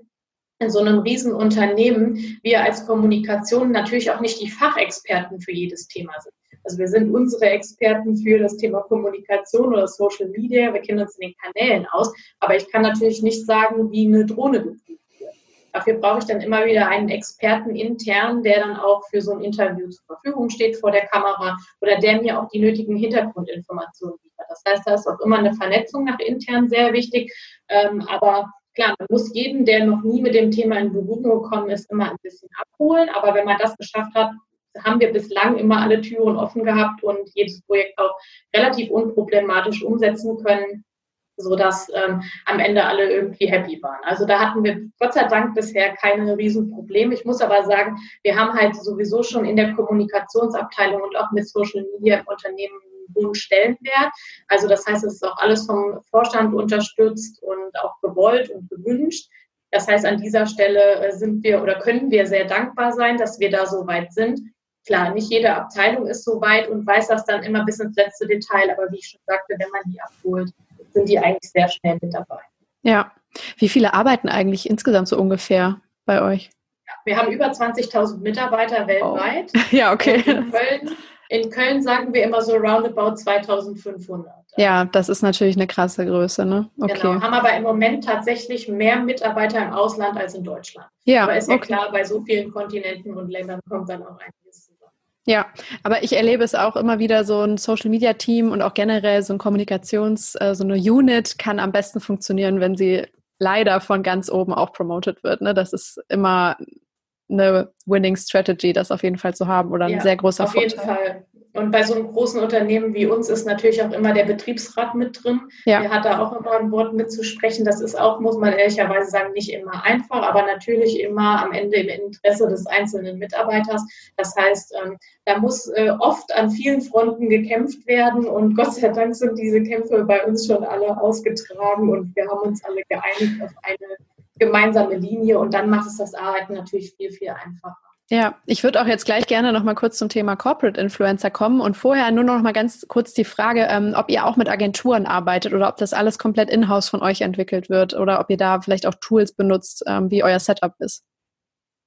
in so einem Riesenunternehmen wir als Kommunikation natürlich auch nicht die Fachexperten für jedes Thema sind. Also wir sind unsere Experten für das Thema Kommunikation oder Social Media. Wir kennen uns in den Kanälen aus. Aber ich kann natürlich nicht sagen, wie eine Drohne geprüft wird. Dafür brauche ich dann immer wieder einen Experten intern, der dann auch für so ein Interview zur Verfügung steht vor der Kamera oder der mir auch die nötigen Hintergrundinformationen liefert. Das heißt, da ist auch immer eine Vernetzung nach intern sehr wichtig. Ähm, aber Klar, man muss jeden, der noch nie mit dem Thema in Berührung gekommen ist, immer ein bisschen abholen. Aber wenn man das geschafft hat, haben wir bislang immer alle Türen offen gehabt und jedes Projekt auch relativ unproblematisch umsetzen können, sodass ähm, am Ende alle irgendwie happy waren. Also da hatten wir Gott sei Dank bisher keine Riesenprobleme. Ich muss aber sagen, wir haben halt sowieso schon in der Kommunikationsabteilung und auch mit Social Media im Unternehmen hohen Stellenwert. Also das heißt, es ist auch alles vom Vorstand unterstützt und auch gewollt und gewünscht. Das heißt, an dieser Stelle äh, sind wir oder können wir sehr dankbar sein, dass wir da so weit sind. klar, nicht jede Abteilung ist so weit und weiß das dann immer bis ins letzte Detail, aber wie ich schon sagte, wenn man die abholt, sind die eigentlich sehr schnell mit dabei. Ja. Wie viele arbeiten eigentlich insgesamt so ungefähr bei euch? Wir haben über 20.000 Mitarbeiter weltweit. Oh. Ja, okay. In Köln, in Köln, sagen wir immer so roundabout 2500. Ja, das ist natürlich eine krasse Größe, ne? Okay. Genau, haben aber im Moment tatsächlich mehr Mitarbeiter im Ausland als in Deutschland. Ja, aber ist ja okay. klar, bei so vielen Kontinenten und Ländern kommt dann auch einiges zusammen. Ja, aber ich erlebe es auch immer wieder, so ein Social Media Team und auch generell so ein Kommunikations-, äh, so eine Unit kann am besten funktionieren, wenn sie leider von ganz oben auch promoted wird. Ne? Das ist immer eine Winning Strategy, das auf jeden Fall zu haben oder ein ja, sehr großer auf Vorteil. Auf jeden Fall. Und bei so einem großen Unternehmen wie uns ist natürlich auch immer der Betriebsrat mit drin. Ja. Der hat da auch immer ein Wort mitzusprechen. Das ist auch, muss man ehrlicherweise sagen, nicht immer einfach, aber natürlich immer am Ende im Interesse des einzelnen Mitarbeiters. Das heißt, ähm, da muss äh, oft an vielen Fronten gekämpft werden und Gott sei Dank sind diese Kämpfe bei uns schon alle ausgetragen und wir haben uns alle geeinigt auf eine gemeinsame Linie und dann macht es das Arbeiten natürlich viel, viel einfacher. Ja, ich würde auch jetzt gleich gerne noch mal kurz zum Thema Corporate Influencer kommen und vorher nur noch mal ganz kurz die Frage, ähm, ob ihr auch mit Agenturen arbeitet oder ob das alles komplett in-house von euch entwickelt wird oder ob ihr da vielleicht auch Tools benutzt, ähm, wie euer Setup ist.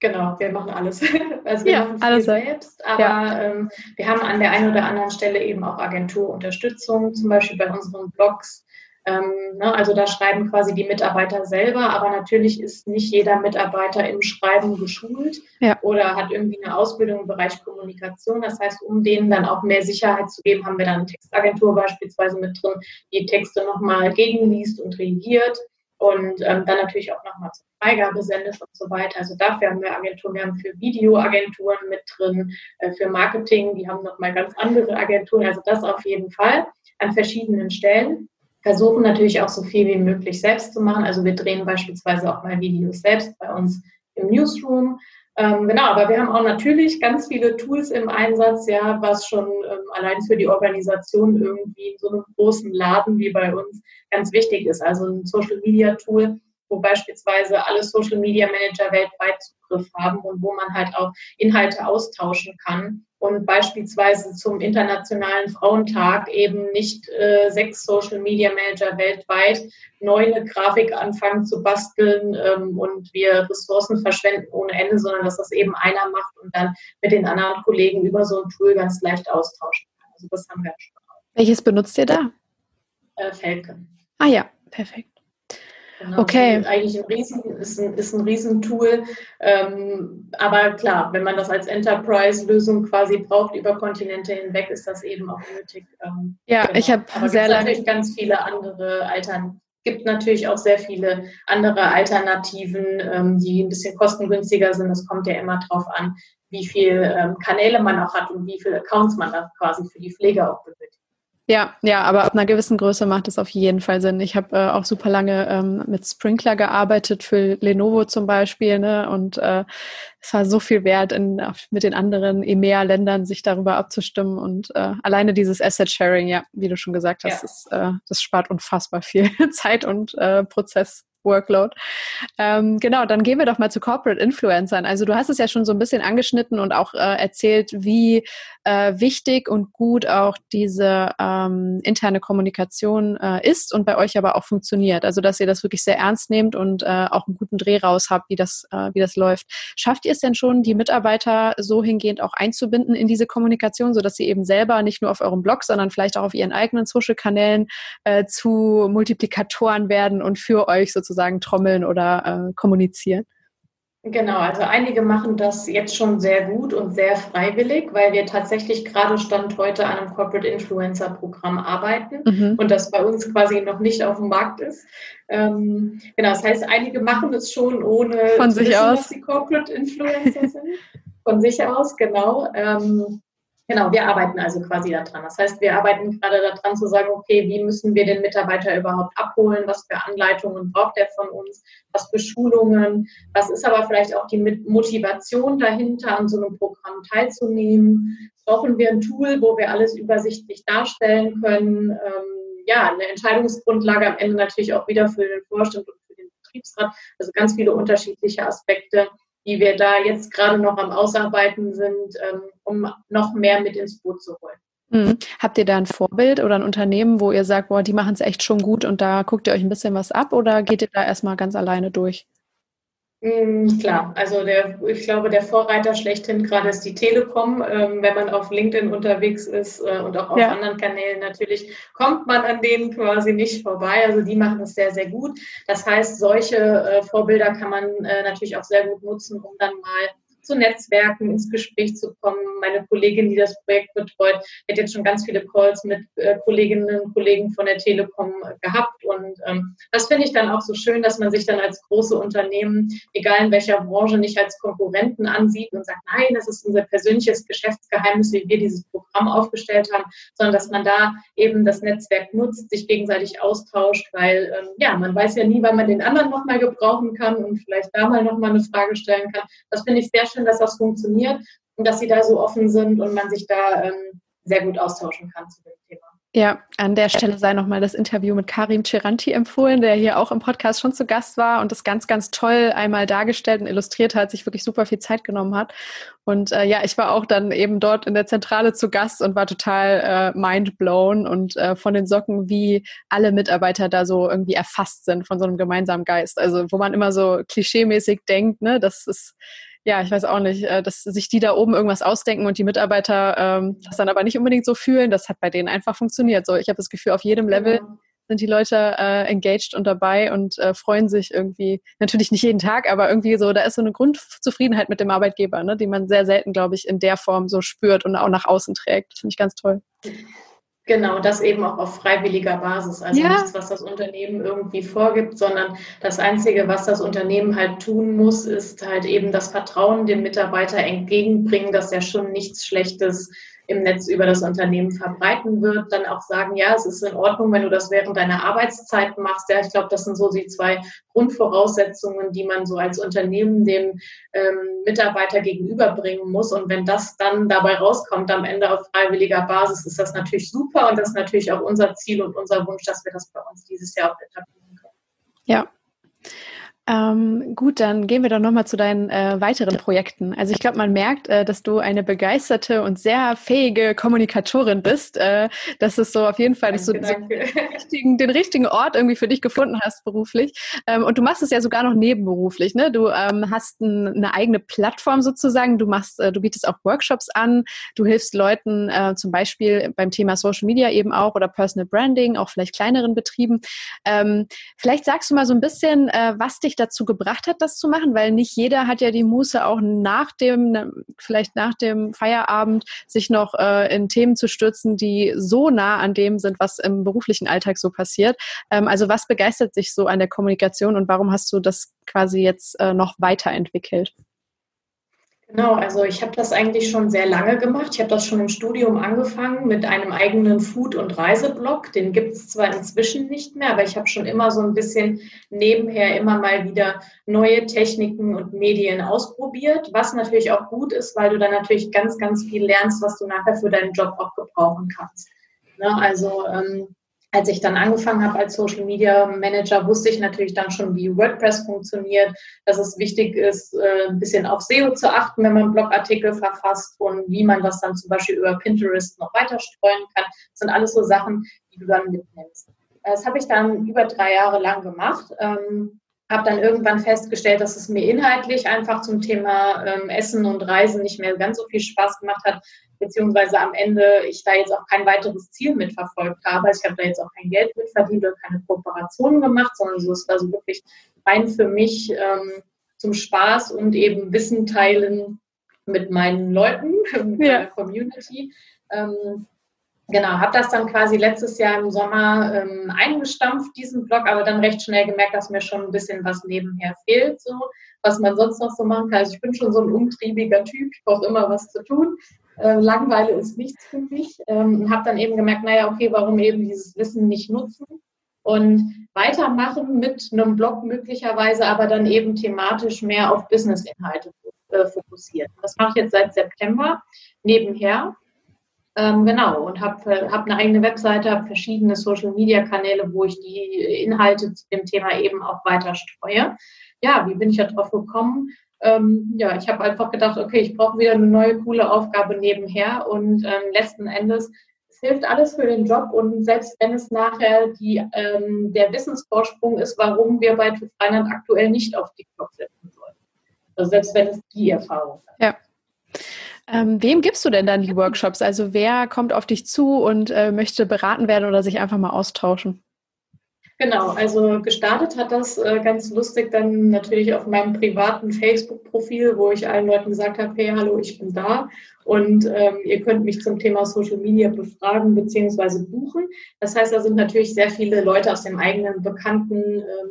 Genau, wir machen alles. Also wir ja, machen viel alles selbst, aber ja. ähm, wir haben an der einen oder anderen Stelle eben auch Agenturunterstützung, zum Beispiel bei unseren Blogs ähm, ne, also da schreiben quasi die Mitarbeiter selber, aber natürlich ist nicht jeder Mitarbeiter im Schreiben geschult ja. oder hat irgendwie eine Ausbildung im Bereich Kommunikation. Das heißt, um denen dann auch mehr Sicherheit zu geben, haben wir dann eine Textagentur beispielsweise mit drin, die Texte nochmal gegenliest und reagiert und ähm, dann natürlich auch nochmal zur Freigabe sendet und so weiter. Also dafür haben wir Agenturen, wir haben für Videoagenturen mit drin, äh, für Marketing, die haben nochmal ganz andere Agenturen, also das auf jeden Fall an verschiedenen Stellen versuchen natürlich auch so viel wie möglich selbst zu machen. Also wir drehen beispielsweise auch mal Videos selbst bei uns im Newsroom. Ähm, genau, aber wir haben auch natürlich ganz viele Tools im Einsatz, ja, was schon ähm, allein für die Organisation irgendwie in so einem großen Laden wie bei uns ganz wichtig ist. Also ein Social Media Tool, wo beispielsweise alle Social Media Manager weltweit Zugriff haben und wo man halt auch Inhalte austauschen kann und beispielsweise zum Internationalen Frauentag eben nicht äh, sechs Social Media Manager weltweit neu eine Grafik anfangen zu basteln ähm, und wir Ressourcen verschwenden ohne Ende, sondern dass das eben einer macht und dann mit den anderen Kollegen über so ein Tool ganz leicht austauschen kann. Also das haben wir schon. Welches benutzt ihr da? Äh, Falcon. Ah ja, perfekt. Genau, okay. Eigentlich ein Riesen, ist ein, ist ein Riesentool. Ähm, aber klar, wenn man das als Enterprise-Lösung quasi braucht über Kontinente hinweg, ist das eben auch nötig. Ähm, ja, genau. ich habe sehr lange. natürlich ganz viele andere Alternativen. gibt natürlich auch sehr viele andere Alternativen, ähm, die ein bisschen kostengünstiger sind. Es kommt ja immer darauf an, wie viele ähm, Kanäle man auch hat und wie viele Accounts man da quasi für die Pflege auch benötigt. Ja, ja, aber ab einer gewissen Größe macht es auf jeden Fall Sinn. Ich habe äh, auch super lange ähm, mit Sprinkler gearbeitet, für Lenovo zum Beispiel, ne? Und äh, es war so viel wert, in, mit den anderen EMEA-Ländern sich darüber abzustimmen. Und äh, alleine dieses Asset-Sharing, ja, wie du schon gesagt hast, ja. ist, äh, das spart unfassbar viel Zeit und äh, Prozess. Workload. Ähm, genau, dann gehen wir doch mal zu Corporate Influencern. Also du hast es ja schon so ein bisschen angeschnitten und auch äh, erzählt, wie äh, wichtig und gut auch diese ähm, interne Kommunikation äh, ist und bei euch aber auch funktioniert. Also dass ihr das wirklich sehr ernst nehmt und äh, auch einen guten Dreh raus habt, wie das, äh, wie das läuft. Schafft ihr es denn schon, die Mitarbeiter so hingehend auch einzubinden in diese Kommunikation, sodass sie eben selber nicht nur auf eurem Blog, sondern vielleicht auch auf ihren eigenen Social-Kanälen äh, zu Multiplikatoren werden und für euch sozusagen sozusagen trommeln oder äh, kommunizieren? Genau, also einige machen das jetzt schon sehr gut und sehr freiwillig, weil wir tatsächlich gerade Stand heute an einem Corporate Influencer Programm arbeiten mhm. und das bei uns quasi noch nicht auf dem Markt ist. Ähm, genau, das heißt, einige machen es schon ohne Von sich wissen, aus. dass sie Corporate Influencer sind. Von sich aus, genau. Ähm, Genau, wir arbeiten also quasi daran. Das heißt, wir arbeiten gerade daran zu sagen, okay, wie müssen wir den Mitarbeiter überhaupt abholen? Was für Anleitungen braucht er von uns? Was für Schulungen? Was ist aber vielleicht auch die Motivation dahinter, an so einem Programm teilzunehmen? Brauchen wir ein Tool, wo wir alles übersichtlich darstellen können? Ähm, ja, eine Entscheidungsgrundlage am Ende natürlich auch wieder für den Vorstand und für den Betriebsrat. Also ganz viele unterschiedliche Aspekte die wir da jetzt gerade noch am Ausarbeiten sind, ähm, um noch mehr mit ins Boot zu holen. Mhm. Habt ihr da ein Vorbild oder ein Unternehmen, wo ihr sagt, boah, die machen es echt schon gut und da guckt ihr euch ein bisschen was ab oder geht ihr da erstmal ganz alleine durch? Mm, klar, also der, ich glaube, der Vorreiter schlechthin gerade ist die Telekom. Ähm, wenn man auf LinkedIn unterwegs ist äh, und auch auf ja. anderen Kanälen natürlich, kommt man an denen quasi nicht vorbei. Also die machen es sehr, sehr gut. Das heißt, solche äh, Vorbilder kann man äh, natürlich auch sehr gut nutzen, um dann mal zu Netzwerken, ins Gespräch zu kommen. Meine Kollegin, die das Projekt betreut, hat jetzt schon ganz viele Calls mit äh, Kolleginnen und Kollegen von der Telekom gehabt. Und ähm, das finde ich dann auch so schön, dass man sich dann als große Unternehmen, egal in welcher Branche, nicht als Konkurrenten ansieht und sagt, nein, das ist unser persönliches Geschäftsgeheimnis, wie wir dieses Programm aufgestellt haben, sondern dass man da eben das Netzwerk nutzt, sich gegenseitig austauscht, weil ähm, ja, man weiß ja nie, wann man den anderen nochmal gebrauchen kann und vielleicht da mal nochmal eine Frage stellen kann. Das finde ich sehr schön, dass das funktioniert und dass sie da so offen sind und man sich da ähm, sehr gut austauschen kann zu dem Thema. Ja, an der Stelle sei nochmal das Interview mit Karim Ceranti empfohlen, der hier auch im Podcast schon zu Gast war und das ganz, ganz toll einmal dargestellt und illustriert hat, sich wirklich super viel Zeit genommen hat. Und äh, ja, ich war auch dann eben dort in der Zentrale zu Gast und war total äh, mind blown und äh, von den Socken, wie alle Mitarbeiter da so irgendwie erfasst sind von so einem gemeinsamen Geist. Also wo man immer so klischeemäßig denkt, ne, das ist ja, ich weiß auch nicht, äh, dass sich die da oben irgendwas ausdenken und die Mitarbeiter ähm, das dann aber nicht unbedingt so fühlen. Das hat bei denen einfach funktioniert. So, ich habe das Gefühl, auf jedem Level genau. sind die Leute äh, engaged und dabei und äh, freuen sich irgendwie, natürlich nicht jeden Tag, aber irgendwie so, da ist so eine Grundzufriedenheit mit dem Arbeitgeber, ne, die man sehr selten, glaube ich, in der Form so spürt und auch nach außen trägt. Das finde ich ganz toll. Genau, das eben auch auf freiwilliger Basis. Also ja. nichts, was das Unternehmen irgendwie vorgibt, sondern das Einzige, was das Unternehmen halt tun muss, ist halt eben das Vertrauen dem Mitarbeiter entgegenbringen, dass er schon nichts Schlechtes im Netz über das Unternehmen verbreiten wird, dann auch sagen, ja, es ist in Ordnung, wenn du das während deiner Arbeitszeit machst. Ja, ich glaube, das sind so die zwei Grundvoraussetzungen, die man so als Unternehmen dem ähm, Mitarbeiter gegenüberbringen muss. Und wenn das dann dabei rauskommt, am Ende auf freiwilliger Basis, ist das natürlich super und das ist natürlich auch unser Ziel und unser Wunsch, dass wir das bei uns dieses Jahr auch etablieren können. Ja, ähm, gut, dann gehen wir doch nochmal zu deinen äh, weiteren Projekten. Also ich glaube, man merkt, äh, dass du eine begeisterte und sehr fähige Kommunikatorin bist. Äh, das ist so auf jeden Fall, dass danke, du den, richtigen, den richtigen Ort irgendwie für dich gefunden hast beruflich. Ähm, und du machst es ja sogar noch nebenberuflich. Ne? Du ähm, hast ein, eine eigene Plattform sozusagen. Du machst, äh, du bietest auch Workshops an. Du hilfst Leuten äh, zum Beispiel beim Thema Social Media eben auch oder Personal Branding, auch vielleicht kleineren Betrieben. Ähm, vielleicht sagst du mal so ein bisschen, äh, was dich dazu gebracht hat, das zu machen? Weil nicht jeder hat ja die Muße, auch nach dem, ne, vielleicht nach dem Feierabend, sich noch äh, in Themen zu stürzen, die so nah an dem sind, was im beruflichen Alltag so passiert. Ähm, also was begeistert sich so an der Kommunikation und warum hast du das quasi jetzt äh, noch weiterentwickelt? Genau, also ich habe das eigentlich schon sehr lange gemacht. Ich habe das schon im Studium angefangen mit einem eigenen Food- und Reiseblog. Den gibt es zwar inzwischen nicht mehr, aber ich habe schon immer so ein bisschen nebenher immer mal wieder neue Techniken und Medien ausprobiert, was natürlich auch gut ist, weil du dann natürlich ganz, ganz viel lernst, was du nachher für deinen Job auch gebrauchen kannst. Ne? Also ähm, als ich dann angefangen habe als Social Media Manager, wusste ich natürlich dann schon, wie WordPress funktioniert, dass es wichtig ist, äh, ein bisschen auf SEO zu achten, wenn man Blogartikel verfasst und wie man das dann zum Beispiel über Pinterest noch weiter streuen kann. Das sind alles so Sachen, die du dann mitnimmst. Das habe ich dann über drei Jahre lang gemacht. Ähm, habe dann irgendwann festgestellt, dass es mir inhaltlich einfach zum Thema ähm, Essen und Reisen nicht mehr ganz so viel Spaß gemacht hat, beziehungsweise am Ende ich da jetzt auch kein weiteres Ziel mitverfolgt habe. Also ich habe da jetzt auch kein Geld mitverdient oder keine Kooperationen gemacht, sondern so ist also wirklich rein für mich ähm, zum Spaß und eben Wissen teilen mit meinen Leuten, mit ja. meiner Community. Ähm, genau, habe das dann quasi letztes Jahr im Sommer ähm, eingestampft, diesen Blog, aber dann recht schnell gemerkt, dass mir schon ein bisschen was nebenher fehlt, so was man sonst noch so machen kann. Also ich bin schon so ein umtriebiger Typ, ich brauche immer was zu tun. Äh, Langweile ist nichts für mich. Ähm, und habe dann eben gemerkt, naja, okay, warum eben dieses Wissen nicht nutzen und weitermachen mit einem Blog möglicherweise, aber dann eben thematisch mehr auf Business-Inhalte äh, fokussiert. Das mache ich jetzt seit September nebenher. Ähm, genau, und habe hab eine eigene Webseite, habe verschiedene Social-Media-Kanäle, wo ich die Inhalte zu dem Thema eben auch weiter streue. Ja, wie bin ich da drauf gekommen? ähm, ja, ich habe einfach gedacht, okay, ich brauche wieder eine neue coole Aufgabe nebenher und ähm, letzten Endes es hilft alles für den Job und selbst wenn es nachher die, ähm, der Wissensvorsprung ist, warum wir bei TÜV Rheinland aktuell nicht auf TikTok setzen sollen. Also selbst wenn es die Erfahrung ist. Ja. Ähm, wem gibst du denn dann die Workshops? Also wer kommt auf dich zu und äh, möchte beraten werden oder sich einfach mal austauschen? Genau, also gestartet hat das äh, ganz lustig dann natürlich auf meinem privaten Facebook-Profil, wo ich allen Leuten gesagt habe, hey, hallo, ich bin da und ähm, ihr könnt mich zum Thema Social Media befragen bzw. buchen. Das heißt, da sind natürlich sehr viele Leute aus dem eigenen bekannten ähm,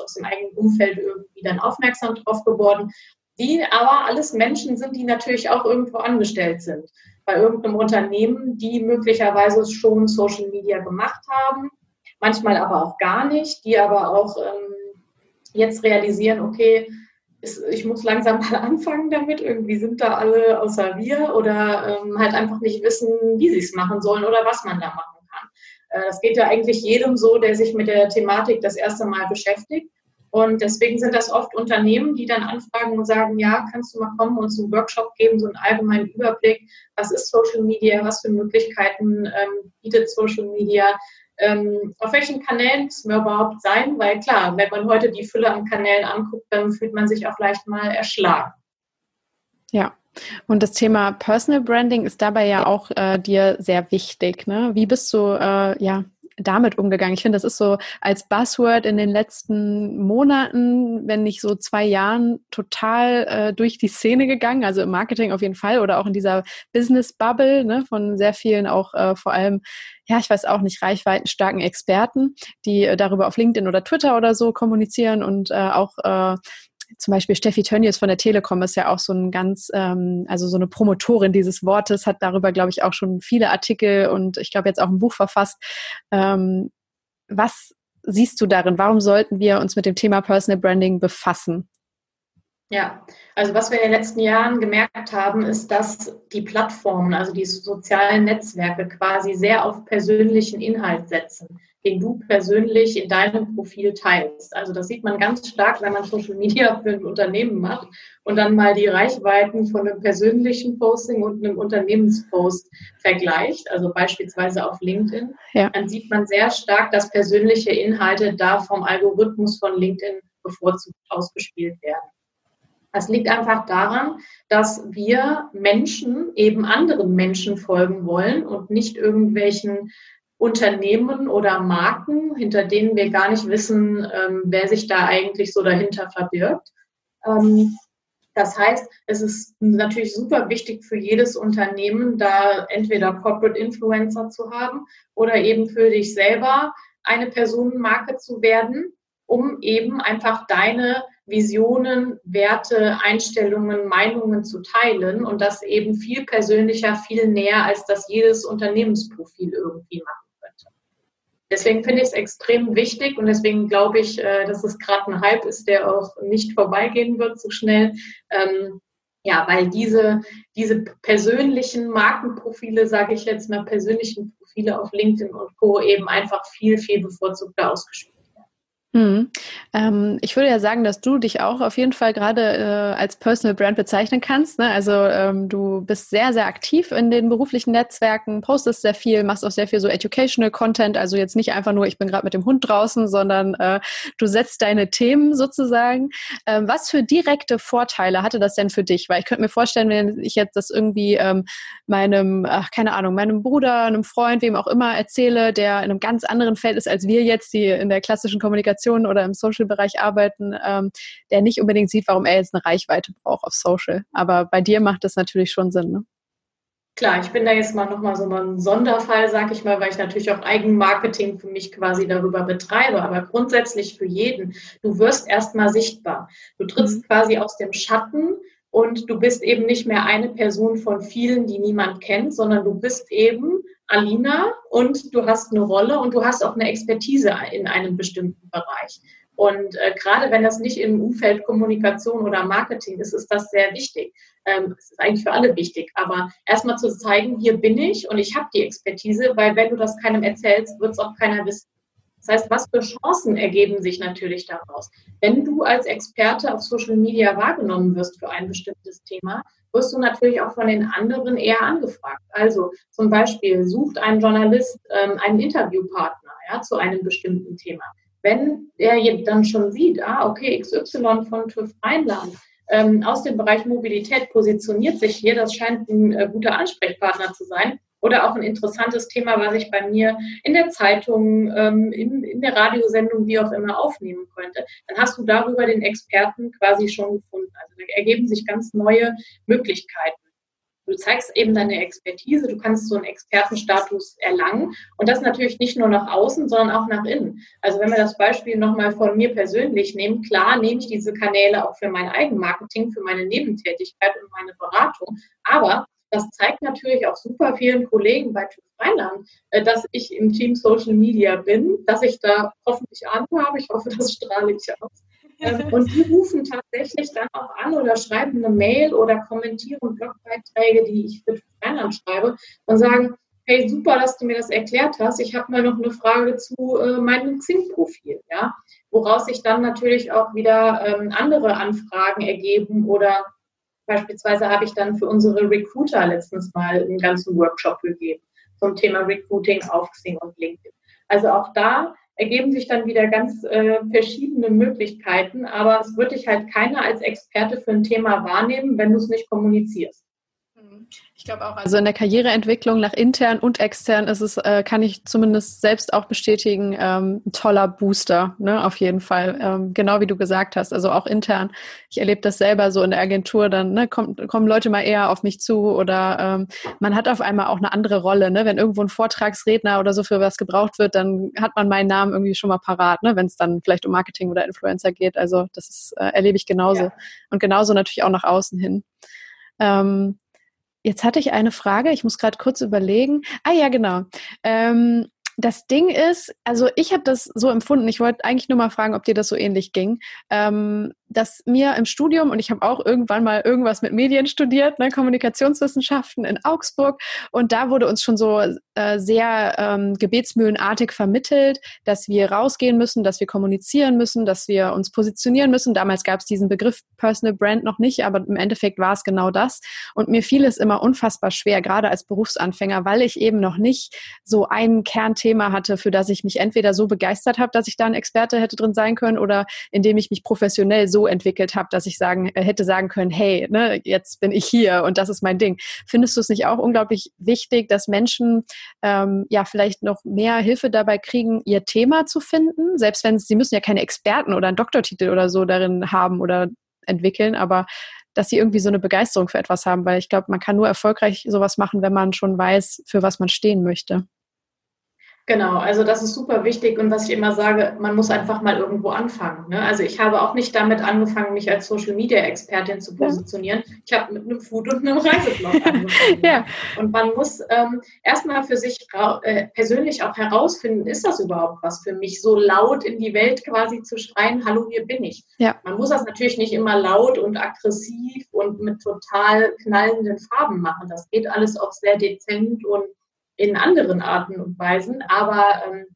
aus dem eigenen Umfeld irgendwie dann aufmerksam drauf geworden, die aber alles Menschen sind, die natürlich auch irgendwo angestellt sind bei irgendeinem Unternehmen, die möglicherweise schon Social Media gemacht haben manchmal aber auch gar nicht, die aber auch ähm, jetzt realisieren, okay, ich muss langsam mal anfangen damit, irgendwie sind da alle außer wir oder ähm, halt einfach nicht wissen, wie sie es machen sollen oder was man da machen kann. Äh, das geht ja eigentlich jedem so, der sich mit der Thematik das erste Mal beschäftigt. Und deswegen sind das oft Unternehmen, die dann anfragen und sagen, ja, kannst du mal kommen und uns einen Workshop geben, so einen allgemeinen Überblick, was ist Social Media, was für Möglichkeiten ähm, bietet Social Media, ähm, auf welchen Kanälen müssen wir überhaupt sein? Weil klar, wenn man heute die Fülle an Kanälen anguckt, dann fühlt man sich auch leicht mal erschlagen. Ja. Und das Thema Personal Branding ist dabei ja auch äh, dir sehr wichtig. Ne? Wie bist du äh, ja damit umgegangen? Ich finde, das ist so als Buzzword in den letzten Monaten, wenn nicht so zwei Jahren, total äh, durch die Szene gegangen. Also im Marketing auf jeden Fall oder auch in dieser Business Bubble ne, von sehr vielen auch äh, vor allem, ja, ich weiß auch nicht, reichweitenstarken Experten, die äh, darüber auf LinkedIn oder Twitter oder so kommunizieren und äh, auch äh, zum Beispiel Steffi Tönnies von der Telekom ist ja auch so ein ganz, ähm, also so eine Promotorin dieses Wortes, hat darüber, glaube ich, auch schon viele Artikel und ich glaube jetzt auch ein Buch verfasst. Ähm, was siehst du darin? Warum sollten wir uns mit dem Thema Personal Branding befassen? Ja, also was wir in den letzten Jahren gemerkt haben, ist, dass die Plattformen, also die sozialen Netzwerke quasi sehr auf persönlichen Inhalt setzen den du persönlich in deinem Profil teilst. Also das sieht man ganz stark, wenn man Social Media für ein Unternehmen macht und dann mal die Reichweiten von einem persönlichen Posting und einem Unternehmenspost vergleicht, also beispielsweise auf LinkedIn, ja. dann sieht man sehr stark, dass persönliche Inhalte da vom Algorithmus von LinkedIn bevorzugt ausgespielt werden. Das liegt einfach daran, dass wir Menschen eben anderen Menschen folgen wollen und nicht irgendwelchen Unternehmen oder Marken, hinter denen wir gar nicht wissen, ähm, wer sich da eigentlich so dahinter verbirgt. Ähm, das heißt, es ist natürlich super wichtig für jedes Unternehmen, da entweder Corporate Influencer zu haben oder eben für dich selber eine Personenmarke zu werden, um eben einfach deine Visionen, Werte, Einstellungen, Meinungen zu teilen und das eben viel persönlicher, viel näher, als das jedes Unternehmensprofil irgendwie macht. Deswegen finde ich es extrem wichtig und deswegen glaube ich, äh, dass es gerade ein Hype ist, der auch nicht vorbeigehen wird so schnell. Ähm, ja, weil diese, diese persönlichen Markenprofile, sage ich jetzt mal, persönlichen Profile auf LinkedIn und Co. eben einfach viel, viel bevorzugter ausgespielt hm. Ähm, ich würde ja sagen, dass du dich auch auf jeden Fall gerade äh, als Personal Brand bezeichnen kannst. Ne? Also ähm, du bist sehr, sehr aktiv in den beruflichen Netzwerken, postest sehr viel, machst auch sehr viel so Educational Content. Also jetzt nicht einfach nur, ich bin gerade mit dem Hund draußen, sondern äh, du setzt deine Themen sozusagen. Ähm, was für direkte Vorteile hatte das denn für dich? Weil ich könnte mir vorstellen, wenn ich jetzt das irgendwie ähm, meinem, ach, keine Ahnung, meinem Bruder, einem Freund, wem auch immer erzähle, der in einem ganz anderen Feld ist als wir jetzt, die in der klassischen Kommunikation Kommunikation oder im Social-Bereich arbeiten, ähm, der nicht unbedingt sieht, warum er jetzt eine Reichweite braucht auf Social. Aber bei dir macht das natürlich schon Sinn, ne? Klar, ich bin da jetzt mal nochmal so ein Sonderfall, sag ich mal, weil ich natürlich auch Eigenmarketing für mich quasi darüber betreibe. Aber grundsätzlich für jeden, du wirst erstmal sichtbar. Du trittst mhm. quasi aus dem Schatten und du bist eben nicht mehr eine Person von vielen, die niemand kennt, sondern du bist eben Alina und du hast eine Rolle und du hast auch eine Expertise in einem bestimmten Bereich. Und äh, gerade wenn das nicht im Umfeld Kommunikation oder Marketing ist, ist das sehr wichtig. Ähm, ist eigentlich für alle wichtig. Aber erstmal zu zeigen, hier bin ich und ich habe die Expertise, weil wenn du das keinem erzählst, wird es auch keiner wissen. Das heißt, was für Chancen ergeben sich natürlich daraus? Wenn du als Experte auf Social Media wahrgenommen wirst für ein bestimmtes Thema, wirst du natürlich auch von den anderen eher angefragt. Also zum Beispiel sucht ein Journalist ähm, einen Interviewpartner ja, zu einem bestimmten Thema. Wenn er dann schon sieht, ah, okay, XY von TÜV Rheinland ähm, aus dem Bereich Mobilität positioniert sich hier, das scheint ein äh, guter Ansprechpartner zu sein, oder auch ein interessantes Thema, was ich bei mir in der Zeitung, ähm, in, in der Radiosendung, wie auch immer aufnehmen könnte, dann hast du darüber den Experten quasi schon gefunden. Also da ergeben sich ganz neue Möglichkeiten. Du zeigst eben deine Expertise, du kannst so einen Expertenstatus erlangen und das natürlich nicht nur nach außen, sondern auch nach innen. Also wenn wir das Beispiel nochmal von mir persönlich nehmen, klar nehme ich diese Kanäle auch für mein Eigenmarketing, für meine Nebentätigkeit und meine Beratung, aber das zeigt natürlich auch super vielen Kollegen bei TÜV Rheinland, äh, dass ich im Team Social Media bin, dass ich da hoffentlich Ahnung habe. Ich hoffe, das strahle ich aus. Ähm, und die rufen tatsächlich dann auch an oder schreiben eine Mail oder kommentieren Blogbeiträge, die ich für TÜV Rheinland schreibe und sagen, hey, super, dass du mir das erklärt hast. Ich habe mal noch eine Frage zu äh, meinem Xing-Profil, ja, woraus sich dann natürlich auch wieder ähm, andere Anfragen ergeben oder Beispielsweise habe ich dann für unsere Recruiter letztens mal einen ganzen Workshop gegeben zum Thema Recruiting auf Xing und LinkedIn. Also auch da ergeben sich dann wieder ganz äh, verschiedene Möglichkeiten, aber es wird dich halt keiner als Experte für ein Thema wahrnehmen, wenn du es nicht kommunizierst. Ich glaube auch, also in der Karriereentwicklung nach intern und extern ist es, äh, kann ich zumindest selbst auch bestätigen, ähm, ein toller Booster, ne, auf jeden Fall. Ähm, genau wie du gesagt hast, also auch intern. Ich erlebe das selber so in der Agentur, dann ne, kommt, kommen Leute mal eher auf mich zu oder ähm, man hat auf einmal auch eine andere Rolle. Ne? Wenn irgendwo ein Vortragsredner oder so für was gebraucht wird, dann hat man meinen Namen irgendwie schon mal parat, ne? wenn es dann vielleicht um Marketing oder Influencer geht. Also das ist, äh, erlebe ich genauso. Ja. Und genauso natürlich auch nach außen hin. Ähm, Jetzt hatte ich eine Frage, ich muss gerade kurz überlegen. Ah ja, genau. Ähm, das Ding ist, also ich habe das so empfunden, ich wollte eigentlich nur mal fragen, ob dir das so ähnlich ging. Ähm, dass mir im Studium, und ich habe auch irgendwann mal irgendwas mit Medien studiert, ne, Kommunikationswissenschaften in Augsburg, und da wurde uns schon so äh, sehr ähm, gebetsmühlenartig vermittelt, dass wir rausgehen müssen, dass wir kommunizieren müssen, dass wir uns positionieren müssen. Damals gab es diesen Begriff Personal Brand noch nicht, aber im Endeffekt war es genau das. Und mir fiel es immer unfassbar schwer, gerade als Berufsanfänger, weil ich eben noch nicht so ein Kernthema hatte, für das ich mich entweder so begeistert habe, dass ich da ein Experte hätte drin sein können, oder indem ich mich professionell so entwickelt habe, dass ich sagen, äh, hätte sagen können, hey, ne, jetzt bin ich hier und das ist mein Ding. Findest du es nicht auch unglaublich wichtig, dass Menschen ähm, ja vielleicht noch mehr Hilfe dabei kriegen, ihr Thema zu finden? Selbst wenn sie müssen ja keine Experten oder einen Doktortitel oder so darin haben oder entwickeln, aber dass sie irgendwie so eine Begeisterung für etwas haben, weil ich glaube, man kann nur erfolgreich sowas machen, wenn man schon weiß, für was man stehen möchte. Genau, also das ist super wichtig und was ich immer sage, man muss einfach mal irgendwo anfangen. Ne? Also ich habe auch nicht damit angefangen, mich als Social Media Expertin zu positionieren. Ich habe mit einem Food und einem Reiseblog angefangen. ja. Und man muss ähm, erstmal für sich äh, persönlich auch herausfinden, ist das überhaupt was für mich, so laut in die Welt quasi zu schreien, hallo, hier bin ich. Ja. Man muss das natürlich nicht immer laut und aggressiv und mit total knallenden Farben machen. Das geht alles auch sehr dezent und in anderen Arten und Weisen. Aber ähm,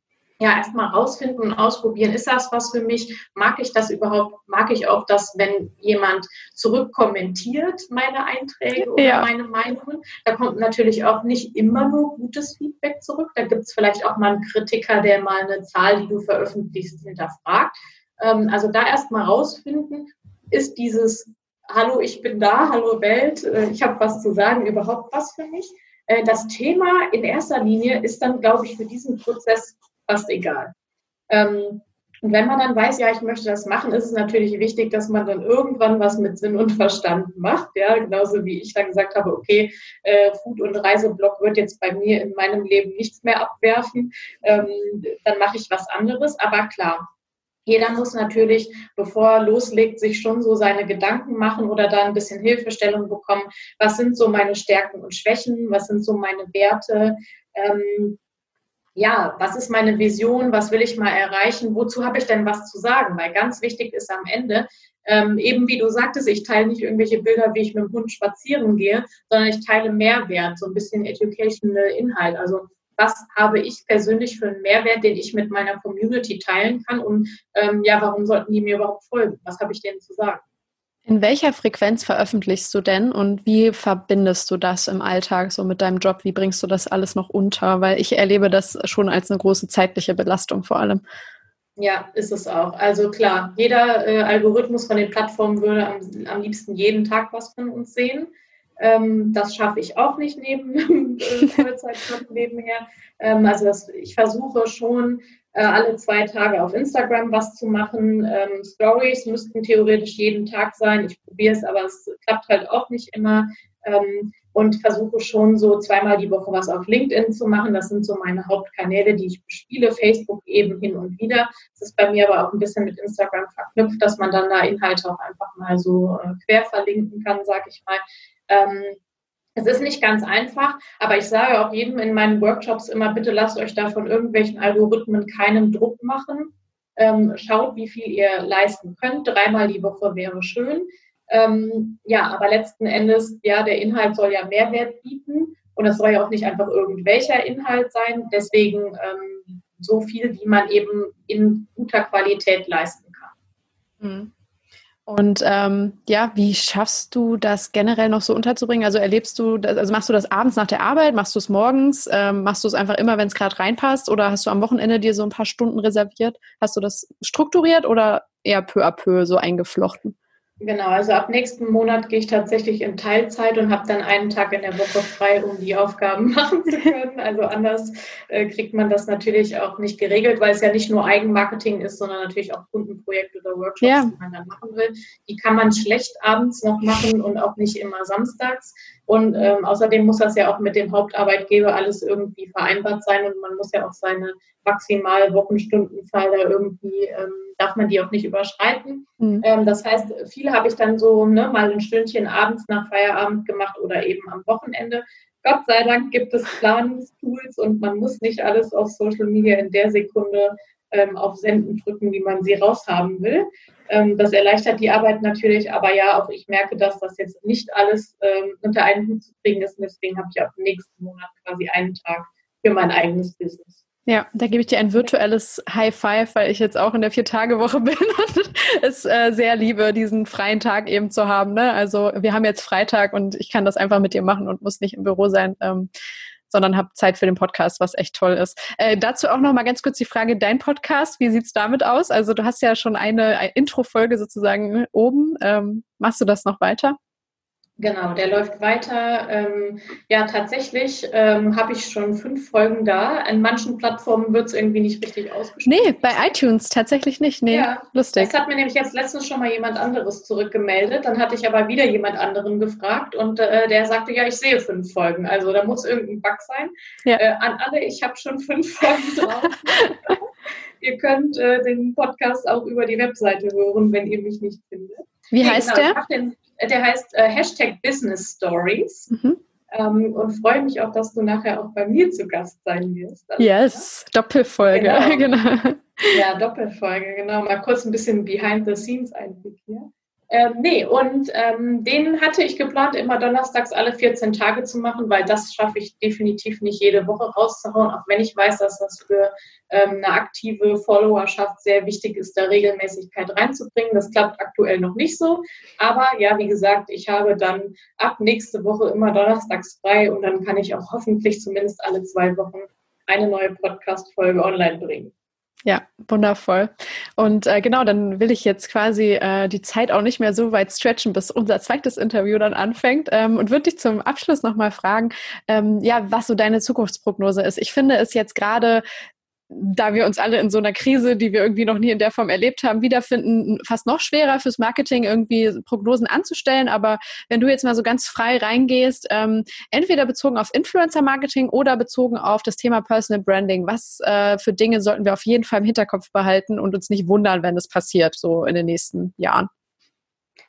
ja, erstmal rausfinden und ausprobieren, ist das was für mich? Mag ich das überhaupt? Mag ich auch das, wenn jemand zurückkommentiert meine Einträge oder ja. meine Meinungen? Da kommt natürlich auch nicht immer nur gutes Feedback zurück. Da gibt es vielleicht auch mal einen Kritiker, der mal eine Zahl, die du veröffentlichst, hinterfragt. Ähm, also da erstmal rausfinden, ist dieses Hallo, ich bin da, hallo Welt, äh, ich habe was zu sagen, überhaupt was für mich? Äh, das Thema in erster Linie ist dann, glaube ich, für diesen Prozess fast egal. Ähm, und wenn man dann weiß, ja, ich möchte das machen, ist es natürlich wichtig, dass man dann irgendwann was mit Sinn und Verstand macht. Ja, genauso wie ich dann gesagt habe, okay, äh, Food- und Reiseblog wird jetzt bei mir in meinem Leben nichts mehr abwerfen. Ähm, dann mache ich was anderes. Aber klar, jeder muss natürlich, bevor er loslegt, sich schon so seine Gedanken machen oder da ein bisschen Hilfestellung bekommen. Was sind so meine Stärken und Schwächen? Was sind so meine Werte? Ähm, ja, was ist meine Vision? Was will ich mal erreichen? Wozu habe ich denn was zu sagen? Weil ganz wichtig ist am Ende, ähm, eben wie du sagtest, ich teile nicht irgendwelche Bilder, wie ich mit dem Hund spazieren gehe, sondern ich teile Mehrwert, so ein bisschen educational Inhalt. Also was habe ich persönlich für einen Mehrwert, den ich mit meiner Community teilen kann und ähm, ja, warum sollten die mir überhaupt folgen? Was habe ich denen zu sagen? In welcher Frequenz veröffentlichst du denn und wie verbindest du das im Alltag so mit deinem Job? Wie bringst du das alles noch unter? Weil ich erlebe das schon als eine große zeitliche Belastung vor allem. Ja, ist es auch. Also klar, jeder äh, Algorithmus von den Plattformen würde am, am, liebsten jeden Tag was von uns sehen. Ähm, das schaffe ich auch nicht neben äh, Vollzeitjob nebenher. Ähm, also das, ich versuche schon äh, alle zwei Tage auf Instagram was zu machen. Ähm, Stories müssten theoretisch jeden Tag sein. Ich probiere es, aber es klappt halt auch nicht immer. Ähm, und versuche schon so zweimal die Woche was auf LinkedIn zu machen. Das sind so meine Hauptkanäle, die ich bespiele. Facebook eben hin und wieder. Das ist bei mir aber auch ein bisschen mit Instagram verknüpft, dass man dann da Inhalte auch einfach mal so äh, quer verlinken kann, sag ich mal. Ähm, es ist nicht ganz einfach, aber ich sage auch jedem in meinen Workshops immer, bitte lasst euch da von irgendwelchen Algorithmen keinen Druck machen. Ähm, schaut, wie viel ihr leisten könnt. Dreimal die Woche wäre schön. Ähm, ja, aber letzten Endes, ja, der Inhalt soll ja Mehrwert bieten und es soll ja auch nicht einfach irgendwelcher Inhalt sein. Deswegen ähm, so viel, wie man eben in guter Qualität leisten kann. Mhm. Und ähm, ja, wie schaffst du das generell noch so unterzubringen? Also erlebst du, das, also machst du das abends nach der Arbeit, machst du es morgens, ähm, machst du es einfach immer, wenn es gerade reinpasst, oder hast du am Wochenende dir so ein paar Stunden reserviert? Hast du das strukturiert oder eher peu à peu so eingeflochten? Genau, also ab nächsten Monat gehe ich tatsächlich in Teilzeit und habe dann einen Tag in der Woche frei, um die Aufgaben machen zu können. Also anders äh, kriegt man das natürlich auch nicht geregelt, weil es ja nicht nur Eigenmarketing ist, sondern natürlich auch Kundenprojekte oder Workshops, ja. die man dann machen will. Die kann man schlecht abends noch machen und auch nicht immer samstags. Und ähm, außerdem muss das ja auch mit dem Hauptarbeitgeber alles irgendwie vereinbart sein und man muss ja auch seine maximal Wochenstundenzahl da irgendwie, ähm, darf man die auch nicht überschreiten. Mhm. Ähm, das heißt, viele habe ich dann so ne, mal ein Stündchen abends nach Feierabend gemacht oder eben am Wochenende. Gott sei Dank gibt es Planungstools und man muss nicht alles auf Social Media in der Sekunde ähm, auf Senden drücken, wie man sie raushaben will. Ähm, das erleichtert die Arbeit natürlich, aber ja, auch ich merke, dass das jetzt nicht alles ähm, unter einen Hut zu kriegen ist. Und deswegen habe ich auch nächsten Monat quasi einen Tag für mein eigenes Business. Ja, da gebe ich dir ein virtuelles High Five, weil ich jetzt auch in der Vier-Tage-Woche bin und es äh, sehr liebe, diesen freien Tag eben zu haben. Ne? Also wir haben jetzt Freitag und ich kann das einfach mit dir machen und muss nicht im Büro sein. Ähm, sondern habe Zeit für den Podcast, was echt toll ist. Äh, dazu auch noch mal ganz kurz die Frage, dein Podcast, wie sieht's damit aus? Also du hast ja schon eine, eine Intro-Folge sozusagen oben. Ähm, machst du das noch weiter? Genau, der läuft weiter. Ähm, ja, tatsächlich ähm, habe ich schon fünf Folgen da. An manchen Plattformen wird es irgendwie nicht richtig ausgespielt. Nee, bei iTunes tatsächlich nicht. Nee, ja, lustig. Das hat mir nämlich jetzt letztens schon mal jemand anderes zurückgemeldet. Dann hatte ich aber wieder jemand anderen gefragt und äh, der sagte, ja, ich sehe fünf Folgen. Also da muss irgendein Bug sein. Ja. Äh, an alle, ich habe schon fünf Folgen drauf. ihr könnt äh, den Podcast auch über die Webseite hören, wenn ihr mich nicht findet. Wie nee, heißt genau, der? der heißt äh, Hashtag Business Stories. Mhm. Ähm, und freue mich auch, dass du nachher auch bei mir zu Gast sein wirst. Also, yes, ja? Doppelfolge, genau. genau. Ja, Doppelfolge, genau. Mal kurz ein bisschen Behind-the-Scenes-Einblick hier. Ähm, nee, und ähm, den hatte ich geplant, immer donnerstags alle 14 Tage zu machen, weil das schaffe ich definitiv nicht jede Woche rauszuhauen, auch wenn ich weiß, dass das für ähm, eine aktive Followerschaft sehr wichtig ist, da Regelmäßigkeit reinzubringen. Das klappt aktuell noch nicht so. Aber ja, wie gesagt, ich habe dann ab nächste Woche immer donnerstags frei und dann kann ich auch hoffentlich zumindest alle zwei Wochen eine neue Podcast-Folge online bringen. Ja, wundervoll. Und äh, genau, dann will ich jetzt quasi äh, die Zeit auch nicht mehr so weit stretchen, bis unser zweites Interview dann anfängt ähm, und würde dich zum Abschluss nochmal fragen, ähm, ja, was so deine Zukunftsprognose ist. Ich finde es jetzt gerade da wir uns alle in so einer Krise, die wir irgendwie noch nie in der Form erlebt haben, wiederfinden, fast noch schwerer fürs Marketing irgendwie Prognosen anzustellen. Aber wenn du jetzt mal so ganz frei reingehst, ähm, entweder bezogen auf Influencer-Marketing oder bezogen auf das Thema Personal Branding, was äh, für Dinge sollten wir auf jeden Fall im Hinterkopf behalten und uns nicht wundern, wenn es passiert, so in den nächsten Jahren?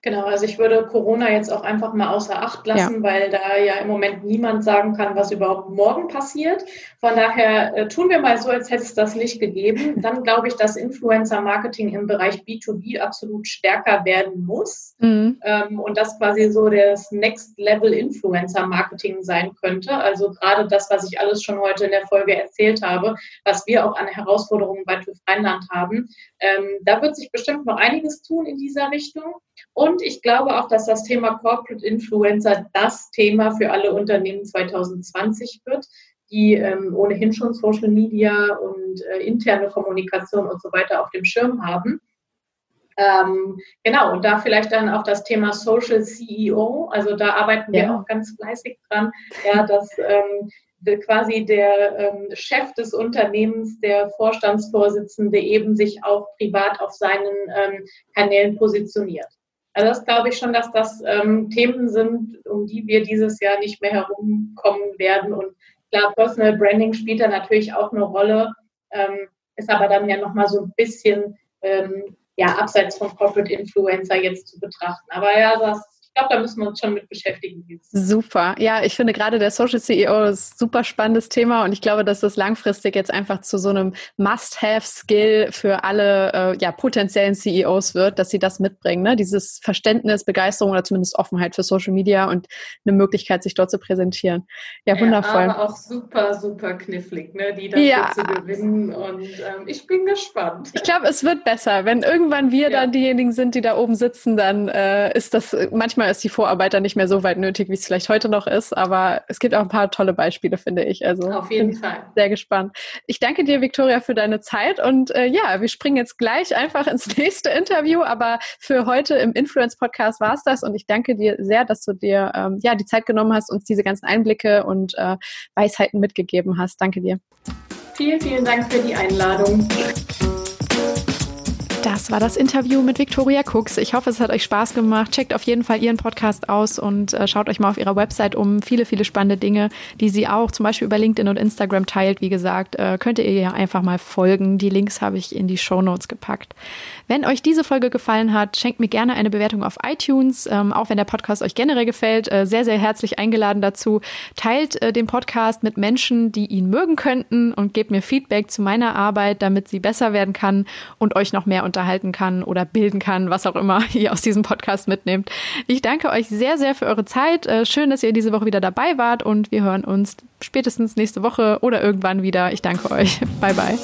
Genau, also ich würde Corona jetzt auch einfach mal außer Acht lassen, ja. weil da ja im Moment niemand sagen kann, was überhaupt morgen passiert. Von daher äh, tun wir mal so, als hätte es das nicht gegeben. Dann glaube ich, dass Influencer-Marketing im Bereich B2B absolut stärker werden muss mhm. ähm, und das quasi so das Next-Level-Influencer-Marketing sein könnte. Also gerade das, was ich alles schon heute in der Folge erzählt habe, was wir auch an Herausforderungen bei TÜV Rheinland haben. Ähm, da wird sich bestimmt noch einiges tun in dieser Richtung. Und ich glaube auch, dass das Thema Corporate Influencer das Thema für alle Unternehmen 2020 wird, die ähm, ohnehin schon Social Media und äh, interne Kommunikation und so weiter auf dem Schirm haben. Ähm, genau, und da vielleicht dann auch das Thema Social CEO, also da arbeiten wir auch ganz fleißig dran, ja, dass ähm, quasi der ähm, Chef des Unternehmens, der Vorstandsvorsitzende eben sich auch privat auf seinen ähm, Kanälen positioniert. Also das glaube ich schon, dass das ähm, Themen sind, um die wir dieses Jahr nicht mehr herumkommen werden. Und klar, Personal Branding spielt da natürlich auch eine Rolle, ähm, ist aber dann ja nochmal so ein bisschen ähm, ja, abseits von Corporate Influencer jetzt zu betrachten. Aber ja, das glaube, da müssen wir uns schon mit beschäftigen. Super. Ja, ich finde gerade der Social CEO ist ein super spannendes Thema und ich glaube, dass das langfristig jetzt einfach zu so einem Must-Have-Skill für alle äh, ja, potenziellen CEOs wird, dass sie das mitbringen. Ne? Dieses Verständnis, Begeisterung oder zumindest Offenheit für Social Media und eine Möglichkeit, sich dort zu präsentieren. Ja, wundervoll. Ja, aber auch super, super knifflig, ne? die dafür ja. zu gewinnen und ähm, ich bin gespannt. Ich glaube, es wird besser. Wenn irgendwann wir ja. dann diejenigen sind, die da oben sitzen, dann äh, ist das manchmal ist die Vorarbeit dann nicht mehr so weit nötig, wie es vielleicht heute noch ist. Aber es gibt auch ein paar tolle Beispiele, finde ich. Also auf jeden Fall. Sehr gespannt. Ich danke dir, Victoria, für deine Zeit. Und äh, ja, wir springen jetzt gleich einfach ins nächste Interview. Aber für heute im Influence Podcast war es das. Und ich danke dir sehr, dass du dir ähm, ja die Zeit genommen hast, uns diese ganzen Einblicke und äh, Weisheiten mitgegeben hast. Danke dir. Vielen, vielen Dank für die Einladung. Das war das Interview mit Victoria Cooks. Ich hoffe, es hat euch Spaß gemacht. Checkt auf jeden Fall ihren Podcast aus und äh, schaut euch mal auf ihrer Website um. Viele, viele spannende Dinge, die sie auch zum Beispiel über LinkedIn und Instagram teilt. Wie gesagt, äh, könnt ihr ihr einfach mal folgen. Die Links habe ich in die Show Notes gepackt. Wenn euch diese Folge gefallen hat, schenkt mir gerne eine Bewertung auf iTunes. Ähm, auch wenn der Podcast euch generell gefällt, äh, sehr, sehr herzlich eingeladen dazu. Teilt äh, den Podcast mit Menschen, die ihn mögen könnten und gebt mir Feedback zu meiner Arbeit, damit sie besser werden kann und euch noch mehr unterhalten kann oder bilden kann, was auch immer ihr aus diesem Podcast mitnehmt. Ich danke euch sehr, sehr für eure Zeit. Äh, schön, dass ihr diese Woche wieder dabei wart und wir hören uns spätestens nächste Woche oder irgendwann wieder. Ich danke euch. Bye, bye.